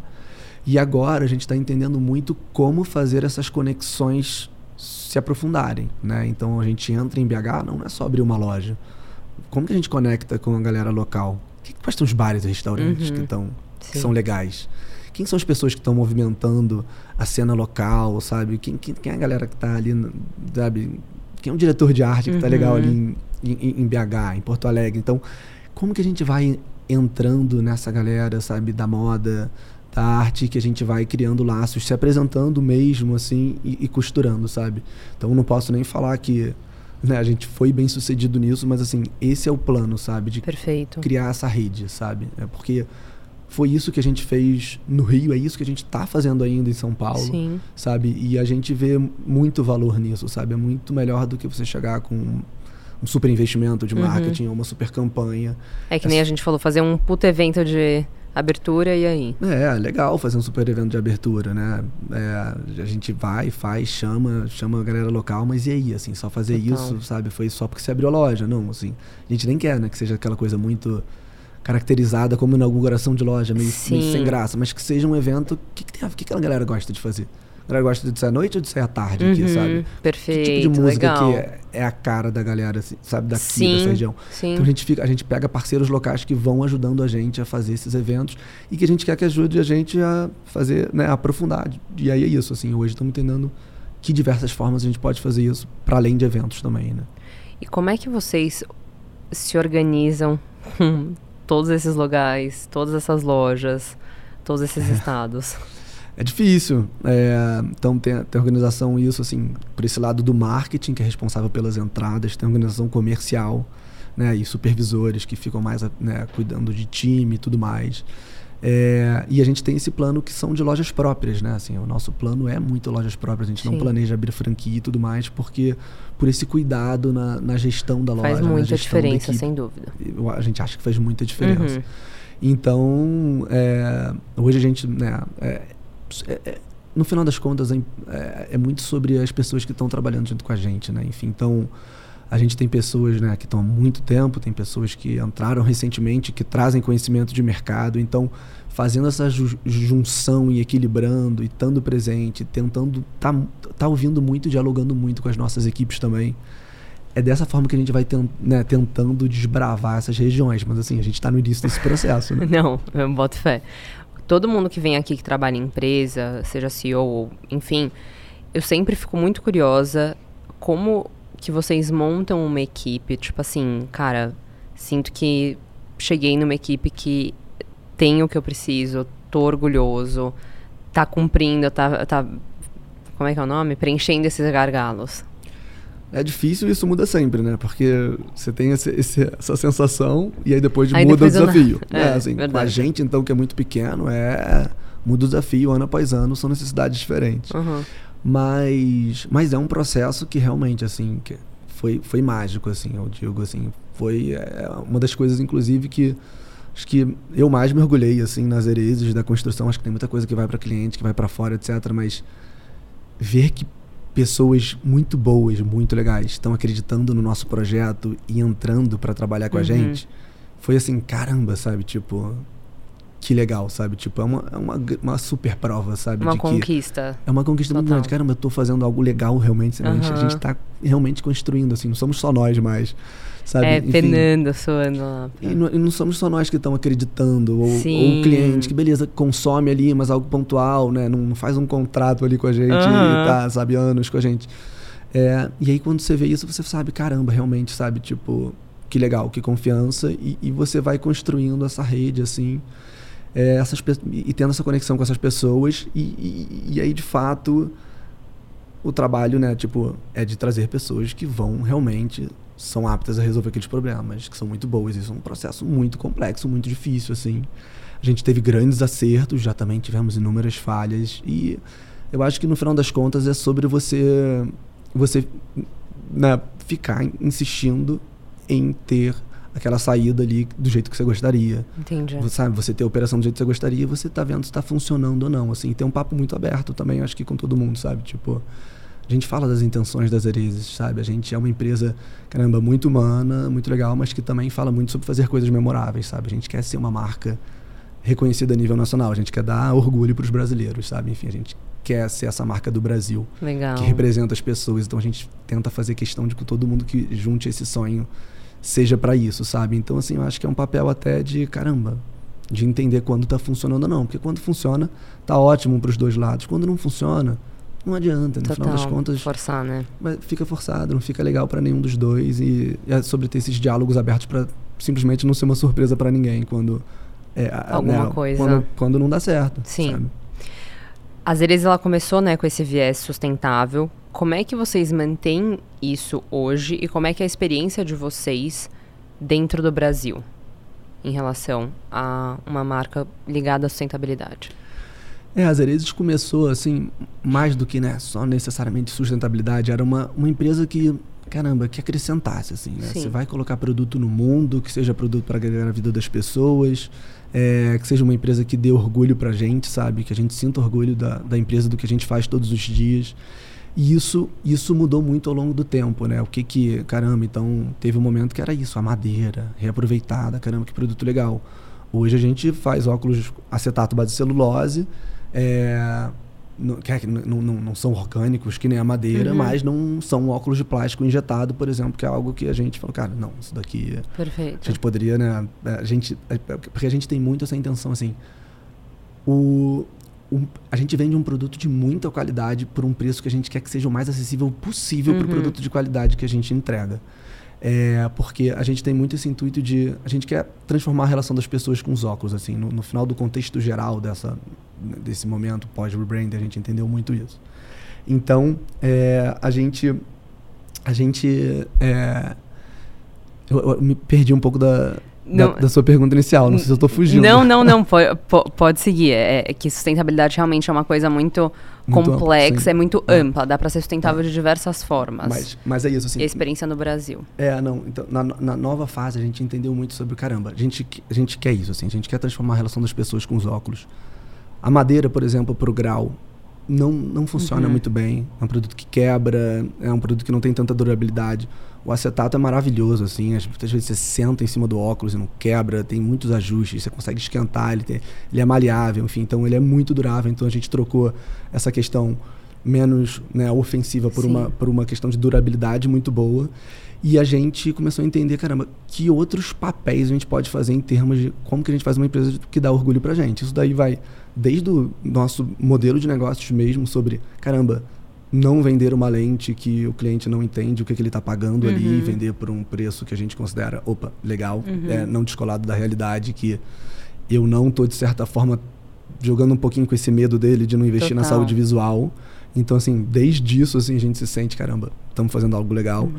[SPEAKER 2] E agora a gente está entendendo muito como fazer essas conexões se aprofundarem, né? Então a gente entra em BH, não é só abrir uma loja. Como que a gente conecta com a galera local? Que, quais são os bares e restaurantes uhum. que, tão, que são legais? Quem são as pessoas que estão movimentando a cena local, sabe? Quem, quem, quem é a galera que está ali, sabe? Quem é um diretor de arte que está legal ali uhum. em, em, em, BH, em Porto Alegre. Então, como que a gente vai entrando nessa galera, sabe, da moda, da arte, que a gente vai criando laços, se apresentando mesmo, assim, e, e costurando, sabe? Então, não posso nem falar que né, a gente foi bem sucedido nisso, mas, assim, esse é o plano, sabe? De
[SPEAKER 1] Perfeito.
[SPEAKER 2] criar essa rede, sabe? É porque foi isso que a gente fez no Rio, é isso que a gente está fazendo ainda em São Paulo, Sim. sabe? E a gente vê muito valor nisso, sabe? É muito melhor do que você chegar com um super investimento de uhum. marketing uhum. uma super campanha.
[SPEAKER 1] É que nem a gente falou, fazer um puto evento de abertura e aí?
[SPEAKER 2] É, legal fazer um super evento de abertura, né? É, a gente vai, faz, chama, chama a galera local, mas e aí, assim, só fazer Total. isso, sabe? Foi só porque você abriu a loja, não, assim. A gente nem quer, né, que seja aquela coisa muito caracterizada como inauguração de loja, meio, meio sem graça, mas que seja um evento. O que, que, tem, que, que a galera gosta de fazer? A galera gosta de sair à noite ou de sair à tarde uhum, aqui, sabe?
[SPEAKER 1] Perfeito.
[SPEAKER 2] Que tipo de música legal. que é, é, a cara da galera, assim, sabe, daqui, sim, dessa região. Sim. Então a gente, fica, a gente pega parceiros locais que vão ajudando a gente a fazer esses eventos e que a gente quer que ajude a gente a fazer, né, a aprofundar. E aí é isso, assim, hoje estamos entendendo que diversas formas a gente pode fazer isso, para além de eventos também, né?
[SPEAKER 1] E como é que vocês se organizam todos esses lugares, todas essas lojas, todos esses estados?
[SPEAKER 2] É difícil. É, então tem, tem organização isso assim por esse lado do marketing que é responsável pelas entradas, tem organização comercial, né, e supervisores que ficam mais né, cuidando de time e tudo mais. É, e a gente tem esse plano que são de lojas próprias, né? Assim, o nosso plano é muito lojas próprias. A gente Sim. não planeja abrir franquia e tudo mais, porque por esse cuidado na, na gestão da
[SPEAKER 1] loja.
[SPEAKER 2] Faz
[SPEAKER 1] muita diferença, sem dúvida.
[SPEAKER 2] A gente acha que faz muita diferença. Uhum. Então, é, hoje a gente, né? É, é, é no final das contas, é, é, é, muito sobre as pessoas que estão trabalhando junto com a gente, né? Enfim, então a gente tem pessoas né, que estão há muito tempo, tem pessoas que entraram recentemente, que trazem conhecimento de mercado. Então, fazendo essa ju junção e equilibrando e estando presente, tentando tá, tá ouvindo muito, dialogando muito com as nossas equipes também. É dessa forma que a gente vai né, tentando desbravar essas regiões. Mas assim, a gente está no início desse processo. Né?
[SPEAKER 1] Não, eu boto fé. Todo mundo que vem aqui que trabalha em empresa, seja CEO, enfim, eu sempre fico muito curiosa como que vocês montam uma equipe, tipo assim, cara, sinto que cheguei numa equipe que tem o que eu preciso, tô orgulhoso, tá cumprindo, tá, tá como é que é o nome? Preenchendo esses gargalos.
[SPEAKER 2] É difícil e isso muda sempre, né? Porque você tem esse, esse, essa sensação e aí depois aí muda depois o desafio. É, é, assim, com a gente, então, que é muito pequeno, é muda o desafio ano após ano, são necessidades diferentes. Uhum. Mas, mas é um processo que realmente, assim, que foi, foi mágico, assim, eu digo, assim. Foi é, uma das coisas, inclusive, que acho que eu mais mergulhei, assim, nas herezes da construção. Acho que tem muita coisa que vai para cliente, que vai para fora, etc. Mas ver que pessoas muito boas, muito legais, estão acreditando no nosso projeto e entrando para trabalhar com uhum. a gente, foi assim, caramba, sabe? Tipo, que legal, sabe? Tipo, é uma, é uma, uma super prova, sabe?
[SPEAKER 1] Uma conquista.
[SPEAKER 2] é uma conquista Total. muito grande. Caramba, eu tô fazendo algo legal realmente. Uhum. A, gente, tá realmente construindo, assim, não somos só nós mais. Sabe?
[SPEAKER 1] É, Enfim, penando, suando lá.
[SPEAKER 2] E não, e não, somos só nós que estão acreditando, ou, ou, o cliente, que beleza, consome ali, mas algo pontual, né? Não, não faz um contrato ali com a gente uhum. e tá, sabe, anos com a gente. É, e aí quando você vê isso, você sabe, caramba, realmente, sabe, tipo, que legal, que confiança, e, e você vai construindo essa rede, assim, é, essas, e tendo essa conexão com essas pessoas, e, e, e, aí, de fato, o trabalho, né, tipo, é de trazer pessoas que vão realmente, são aptas a resolver aqueles problemas, que são muito boas, isso é um processo muito complexo, muito difícil, assim. A gente teve grandes acertos, já também tivemos inúmeras falhas, e eu acho que no final das contas é sobre você você né, ficar insistindo em ter aquela saída ali do jeito que você gostaria.
[SPEAKER 1] Entendi.
[SPEAKER 2] Você, sabe, você ter a operação do jeito que você gostaria, você tá vendo se está funcionando ou não. Assim, tem um papo muito aberto também, acho que com todo mundo, sabe? Tipo, a gente fala das intenções das Erezes, sabe? A gente é uma empresa, caramba, muito humana, muito legal, mas que também fala muito sobre fazer coisas memoráveis, sabe? A gente quer ser uma marca reconhecida a nível nacional, a gente quer dar orgulho para os brasileiros, sabe? Enfim, a gente quer ser essa marca do Brasil.
[SPEAKER 1] Legal.
[SPEAKER 2] Que representa as pessoas. Então a gente tenta fazer questão de que todo mundo que junte esse sonho seja para isso, sabe? Então, assim, eu acho que é um papel até de caramba, de entender quando tá funcionando ou não. Porque quando funciona, tá ótimo para os dois lados. Quando não funciona, não adianta. No Total, final das contas.
[SPEAKER 1] Forçar, né?
[SPEAKER 2] Fica forçado, não fica legal para nenhum dos dois. E é sobre ter esses diálogos abertos para simplesmente não ser uma surpresa para ninguém quando. É,
[SPEAKER 1] Alguma né, coisa.
[SPEAKER 2] Quando, quando não dá certo.
[SPEAKER 1] Sim.
[SPEAKER 2] Sabe?
[SPEAKER 1] A Zerez, ela começou, né, com esse viés sustentável. Como é que vocês mantêm isso hoje e como é que é a experiência de vocês dentro do Brasil em relação a uma marca ligada à sustentabilidade?
[SPEAKER 2] É, a Zerezes começou assim, mais do que né, só necessariamente sustentabilidade, era uma, uma empresa que, caramba, que acrescentasse assim, né? Você vai colocar produto no mundo, que seja produto para agregar a vida das pessoas, é, que seja uma empresa que dê orgulho para a gente, sabe? Que a gente sinta orgulho da, da empresa, do que a gente faz todos os dias. E isso, isso mudou muito ao longo do tempo, né? O que que, caramba, então teve um momento que era isso, a madeira reaproveitada, caramba, que produto legal. Hoje a gente faz óculos acetato base de celulose, é, não, que é não, não, não, são orgânicos que nem a madeira, uhum. mas não são óculos de plástico injetado, por exemplo, que é algo que a gente falou, cara, não, isso daqui.
[SPEAKER 1] Perfeito.
[SPEAKER 2] A gente poderia, né? A gente, é, porque a gente tem muito essa intenção, assim. O, o, a gente vende um produto de muita qualidade por um preço que a gente quer que seja o mais acessível possível uhum. para o produto de qualidade que a gente entrega. É, porque a gente tem muito esse intuito de. A gente quer transformar a relação das pessoas com os óculos, assim, no, no final do contexto geral dessa, desse momento pós-rebrand, a gente entendeu muito isso. Então, é, a gente. A gente. É, eu, eu, me perdi um pouco da, não, da, da, sua pergunta inicial. Não sei se eu estou fugindo.
[SPEAKER 1] Não, não, não. Pode, pode seguir. É, é, que sustentabilidade realmente é uma coisa muito, muito complexa, amplo, é muito é. ampla. Dá para ser sustentável é. de diversas formas.
[SPEAKER 2] Mas, mas é isso, assim.
[SPEAKER 1] E a experiência no Brasil.
[SPEAKER 2] É, não. Então, na, na nova fase, a gente entendeu muito sobre caramba. A gente, a gente quer isso, assim. A gente quer transformar a relação das pessoas com os óculos. A madeira, por exemplo, para o grau, não, não funciona uhum. muito bem. É um produto que quebra, é um produto que não tem tanta durabilidade. O acetato é maravilhoso, assim. Muitas vezes você senta em cima do óculos e não quebra, tem muitos ajustes, você consegue esquentar, ele, tem, ele é maleável, enfim. Então ele é muito durável. Então a gente trocou essa questão menos né, ofensiva por uma, por uma questão de durabilidade muito boa. E a gente começou a entender, caramba, que outros papéis a gente pode fazer em termos de como que a gente faz uma empresa que dá orgulho pra gente. Isso daí vai desde o nosso modelo de negócios mesmo sobre, caramba, não vender uma lente que o cliente não entende o que, que ele está pagando uhum. ali, vender por um preço que a gente considera, opa, legal, uhum. é, não descolado da realidade, que eu não estou, de certa forma, jogando um pouquinho com esse medo dele de não investir Total. na saúde visual. Então, assim, desde isso, assim, a gente se sente, caramba, estamos fazendo algo legal. Uhum.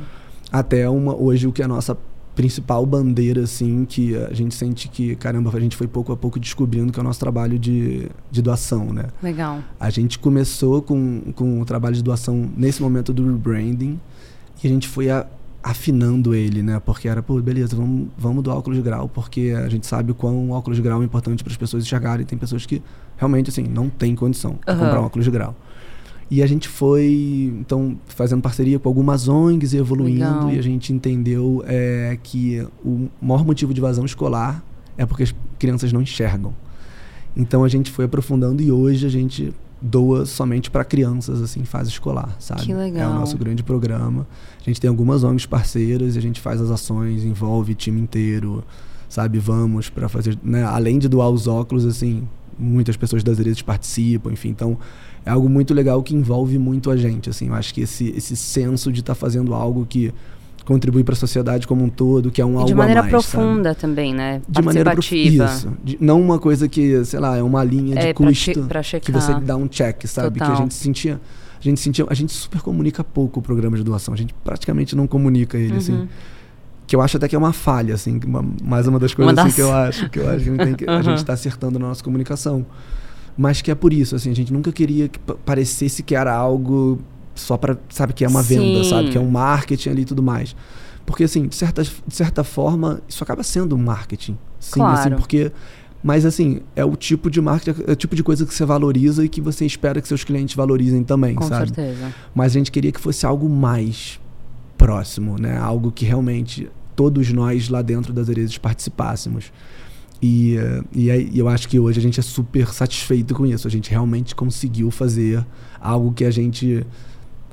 [SPEAKER 2] Até uma, hoje, o que é a nossa principal bandeira, assim, que a gente sente que, caramba, a gente foi pouco a pouco descobrindo que é o nosso trabalho de, de doação, né?
[SPEAKER 1] Legal.
[SPEAKER 2] A gente começou com, com o trabalho de doação nesse momento do rebranding e a gente foi a, afinando ele, né? Porque era, pô, beleza, vamos, vamos do óculos de grau, porque a gente sabe o quão o óculos de grau é importante para as pessoas enxergarem. Tem pessoas que realmente, assim, não tem condição de uhum. comprar um óculos de grau. E a gente foi, então, fazendo parceria com algumas ONGs e evoluindo. Legal. E a gente entendeu é, que o maior motivo de vazão escolar é porque as crianças não enxergam. Então a gente foi aprofundando e hoje a gente doa somente para crianças assim em fase escolar, sabe?
[SPEAKER 1] Que legal.
[SPEAKER 2] É o nosso grande programa. A gente tem algumas ONGs parceiras e a gente faz as ações, envolve time inteiro, sabe? Vamos para fazer, né? além de doar os óculos assim, muitas pessoas das Erezes participam, enfim. Então, é algo muito legal que envolve muito a gente, assim. Eu acho que esse, esse senso de estar tá fazendo algo que contribui para a sociedade como um todo, que é um e algo
[SPEAKER 1] de maneira
[SPEAKER 2] mais,
[SPEAKER 1] profunda
[SPEAKER 2] sabe?
[SPEAKER 1] também, né?
[SPEAKER 2] De maneira profunda. Isso. De, não uma coisa que, sei lá, é uma linha de
[SPEAKER 1] é,
[SPEAKER 2] custo
[SPEAKER 1] pra che
[SPEAKER 2] que você dá um check, sabe?
[SPEAKER 1] Total.
[SPEAKER 2] Que a gente sentia, a gente sentia, a gente super comunica pouco o programa de doação, a gente praticamente não comunica ele, assim.
[SPEAKER 1] uhum. assim.
[SPEAKER 2] Que eu acho até que é uma falha, assim, uma, mais uma das coisas uma das... Assim, que eu acho, que eu acho que, a gente, uhum. está acertando na nossa comunicação. Mas que é por isso, assim, a gente nunca queria que parecesse que era algo só para, sabe, que é uma
[SPEAKER 1] Sim.
[SPEAKER 2] venda, sabe? Que é um marketing ali e tudo mais. Porque, assim, de certa, de certa forma, isso acaba sendo um marketing. Sim,
[SPEAKER 1] claro.
[SPEAKER 2] assim, porque. Mas, assim, é o tipo de marketing, é o tipo de coisa que você valoriza e que você espera que seus clientes valorizem também,
[SPEAKER 1] Com
[SPEAKER 2] sabe?
[SPEAKER 1] certeza.
[SPEAKER 2] Mas a gente queria que fosse algo mais próximo, né? Algo que realmente todos nós lá dentro das Erezes participássemos. E, e, e eu acho que hoje a gente é super satisfeito com isso. A gente realmente conseguiu fazer algo que a gente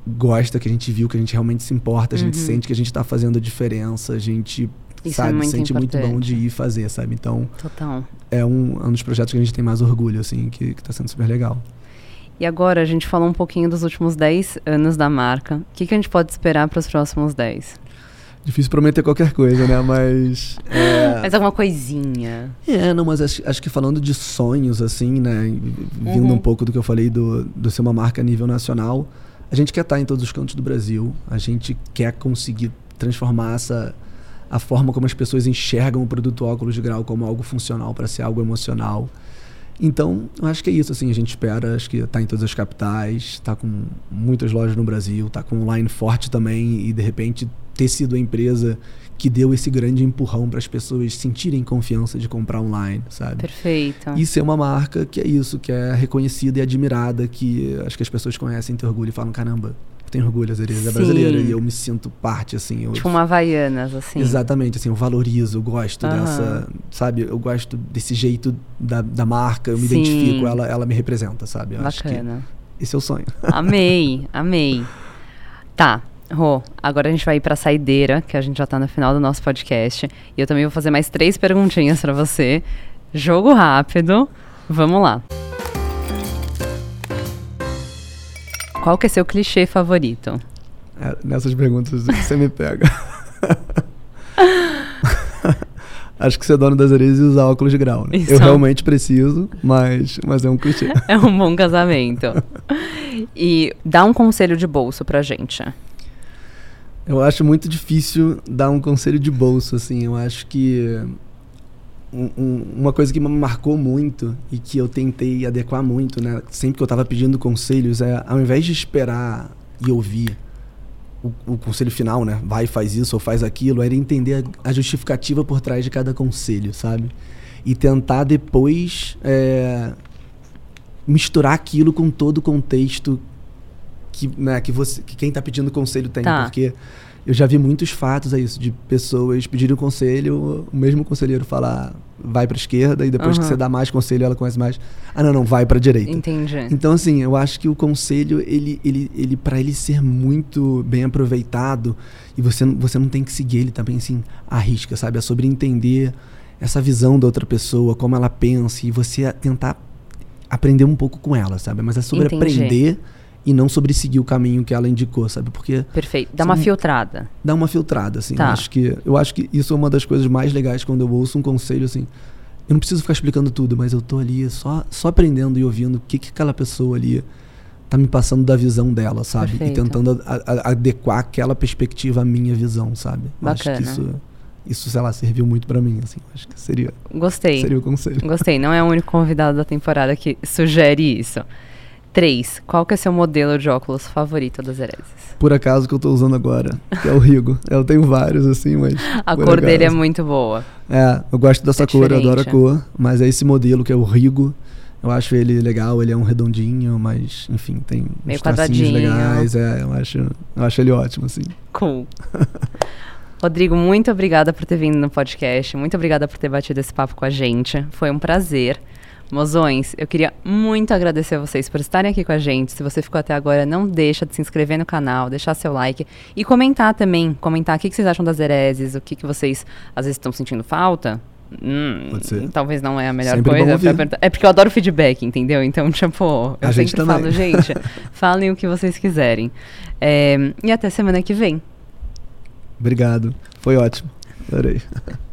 [SPEAKER 2] gosta, que a gente viu, que a gente realmente se importa, a gente
[SPEAKER 1] Uhum.
[SPEAKER 2] sente que a gente está fazendo a diferença, a gente
[SPEAKER 1] Isso é
[SPEAKER 2] sabe,
[SPEAKER 1] muito
[SPEAKER 2] sente muito bom
[SPEAKER 1] importante.
[SPEAKER 2] de ir fazer, sabe? Então
[SPEAKER 1] Total.
[SPEAKER 2] é um, é um dos projetos que a gente tem mais orgulho, assim, que, que tá sendo super legal.
[SPEAKER 1] E agora a gente falou um pouquinho dos últimos 10 anos da marca. O que, que a gente pode esperar para os próximos 10?
[SPEAKER 2] Difícil prometer qualquer coisa, né? Mas. É,
[SPEAKER 1] Mais alguma coisinha?
[SPEAKER 2] é não, mas acho, acho que falando de sonhos, assim, né? Vindo
[SPEAKER 1] Uhum.
[SPEAKER 2] um pouco do que eu falei do, do ser uma marca a nível nacional, a gente quer estar em todos os cantos do Brasil, a gente quer conseguir transformar essa. a forma como as pessoas enxergam o produto óculos de grau como algo funcional para ser algo emocional. Então, eu acho que é isso, assim, a gente espera, acho que tá em todas as capitais, tá com muitas lojas no Brasil, tá com online forte também e de repente ter sido a empresa que deu esse grande empurrão para as pessoas sentirem confiança de comprar online, sabe?
[SPEAKER 1] Perfeito.
[SPEAKER 2] E ser uma marca que é isso, que é reconhecida e admirada, que acho que as pessoas conhecem, têm orgulho e falam, caramba, eu tenho orgulho, a Zereza é brasileira e eu me sinto parte, assim. Eu,
[SPEAKER 1] Tipo uma Havaianas, assim.
[SPEAKER 2] Exatamente, assim, eu valorizo, eu gosto
[SPEAKER 1] Aham.
[SPEAKER 2] dessa, sabe? Eu gosto desse jeito da, da marca, eu me
[SPEAKER 1] Sim.
[SPEAKER 2] identifico, ela, ela me representa, sabe? Eu acho que
[SPEAKER 1] Bacana.
[SPEAKER 2] esse é o sonho.
[SPEAKER 1] Amei, amei. Tá, Rô, agora a gente vai ir pra saideira, que a gente já tá no final do nosso podcast. E eu também vou fazer mais três perguntinhas pra você. Jogo rápido. Vamos lá. Qual que é seu clichê favorito?
[SPEAKER 2] É, nessas perguntas você me pega. Acho que ser dono das areias e usar óculos de grau, né?
[SPEAKER 1] Isso.
[SPEAKER 2] Eu realmente preciso, mas, mas é um clichê.
[SPEAKER 1] É um bom casamento. E dá um conselho de bolso pra gente.
[SPEAKER 2] Eu acho muito difícil dar um conselho de bolso, assim. Eu acho que um- um- uma coisa que me marcou muito e que eu tentei adequar muito, né? Sempre que eu tava pedindo conselhos, é ao invés de esperar e ouvir o, o conselho final, né? Vai, faz isso ou faz aquilo, era entender a, a justificativa por trás de cada conselho, sabe? E tentar depois é, misturar aquilo com todo o contexto que, né, que, você, que quem tá pedindo conselho tem.
[SPEAKER 1] Tá.
[SPEAKER 2] Porque eu já vi muitos fatos a isso, de pessoas pedirem conselho, o mesmo conselheiro falar vai pra esquerda e depois que
[SPEAKER 1] Aham.
[SPEAKER 2] você dá mais conselho, ela conhece mais. Ah, não, não, vai pra direita.
[SPEAKER 1] Entendi.
[SPEAKER 2] Então, assim, eu acho que o conselho, ele, ele, ele para ele ser muito bem aproveitado, e você, não- você não tem que seguir ele também, assim, à risca, sabe? É sobre entender essa visão da outra pessoa, como ela pensa, e você tentar aprender um pouco com ela, sabe? Mas é sobre
[SPEAKER 1] Entendi.
[SPEAKER 2] aprender e não sobre seguir o caminho que ela indicou, sabe? Porque
[SPEAKER 1] Perfeito. Dá uma filtrada.
[SPEAKER 2] dá uma filtrada, assim.
[SPEAKER 1] Tá.
[SPEAKER 2] Eu acho que eu acho que isso é uma das coisas mais legais quando eu ouço um conselho assim. Eu não preciso ficar explicando tudo, mas eu tô ali só só aprendendo e ouvindo o que que aquela pessoa ali tá me passando da visão dela, sabe?
[SPEAKER 1] Perfeito.
[SPEAKER 2] E tentando a- a- adequar aquela perspectiva à minha visão, sabe? Eu Acho
[SPEAKER 1] Bacana.
[SPEAKER 2] que isso isso, sei lá, serviu muito pra mim, assim. Acho que seria
[SPEAKER 1] Gostei.
[SPEAKER 2] seria o conselho.
[SPEAKER 1] Gostei. Não é o único convidado da temporada que sugere isso. Três. Qual que é seu modelo de óculos favorito das Herezes?
[SPEAKER 2] Por acaso que eu tô usando agora, que é o Rigo. Eu tenho vários assim, mas
[SPEAKER 1] A cor dele é
[SPEAKER 2] acaso.
[SPEAKER 1] muito boa.
[SPEAKER 2] É, eu gosto dessa
[SPEAKER 1] É
[SPEAKER 2] cor, eu adoro a cor, mas é esse modelo que é o Rigo. Eu acho ele legal, ele é um redondinho, mas enfim, tem
[SPEAKER 1] Meio
[SPEAKER 2] uns tracinhos
[SPEAKER 1] quadradinho.
[SPEAKER 2] legais, é, eu acho, eu acho ele ótimo assim.
[SPEAKER 1] Cool. Rodrigo, muito obrigada por ter vindo no podcast. Muito obrigada por ter batido esse papo com a gente. Foi um prazer. Mozões, eu queria muito agradecer a vocês por estarem aqui com a gente. Se você ficou até agora, não deixa de se inscrever no canal, deixar seu like e comentar também. Comentar o que, que vocês acham das herezes, o que, que vocês às vezes estão sentindo falta. Hum,
[SPEAKER 2] Pode ser.
[SPEAKER 1] Talvez não é a melhor
[SPEAKER 2] Sempre
[SPEAKER 1] coisa. É porque eu adoro feedback, entendeu? Então, tipo, eu
[SPEAKER 2] A gente
[SPEAKER 1] sempre
[SPEAKER 2] também.
[SPEAKER 1] falo, gente, falem o que vocês quiserem. É, e até semana que vem.
[SPEAKER 2] Obrigado. Foi ótimo. Adorei.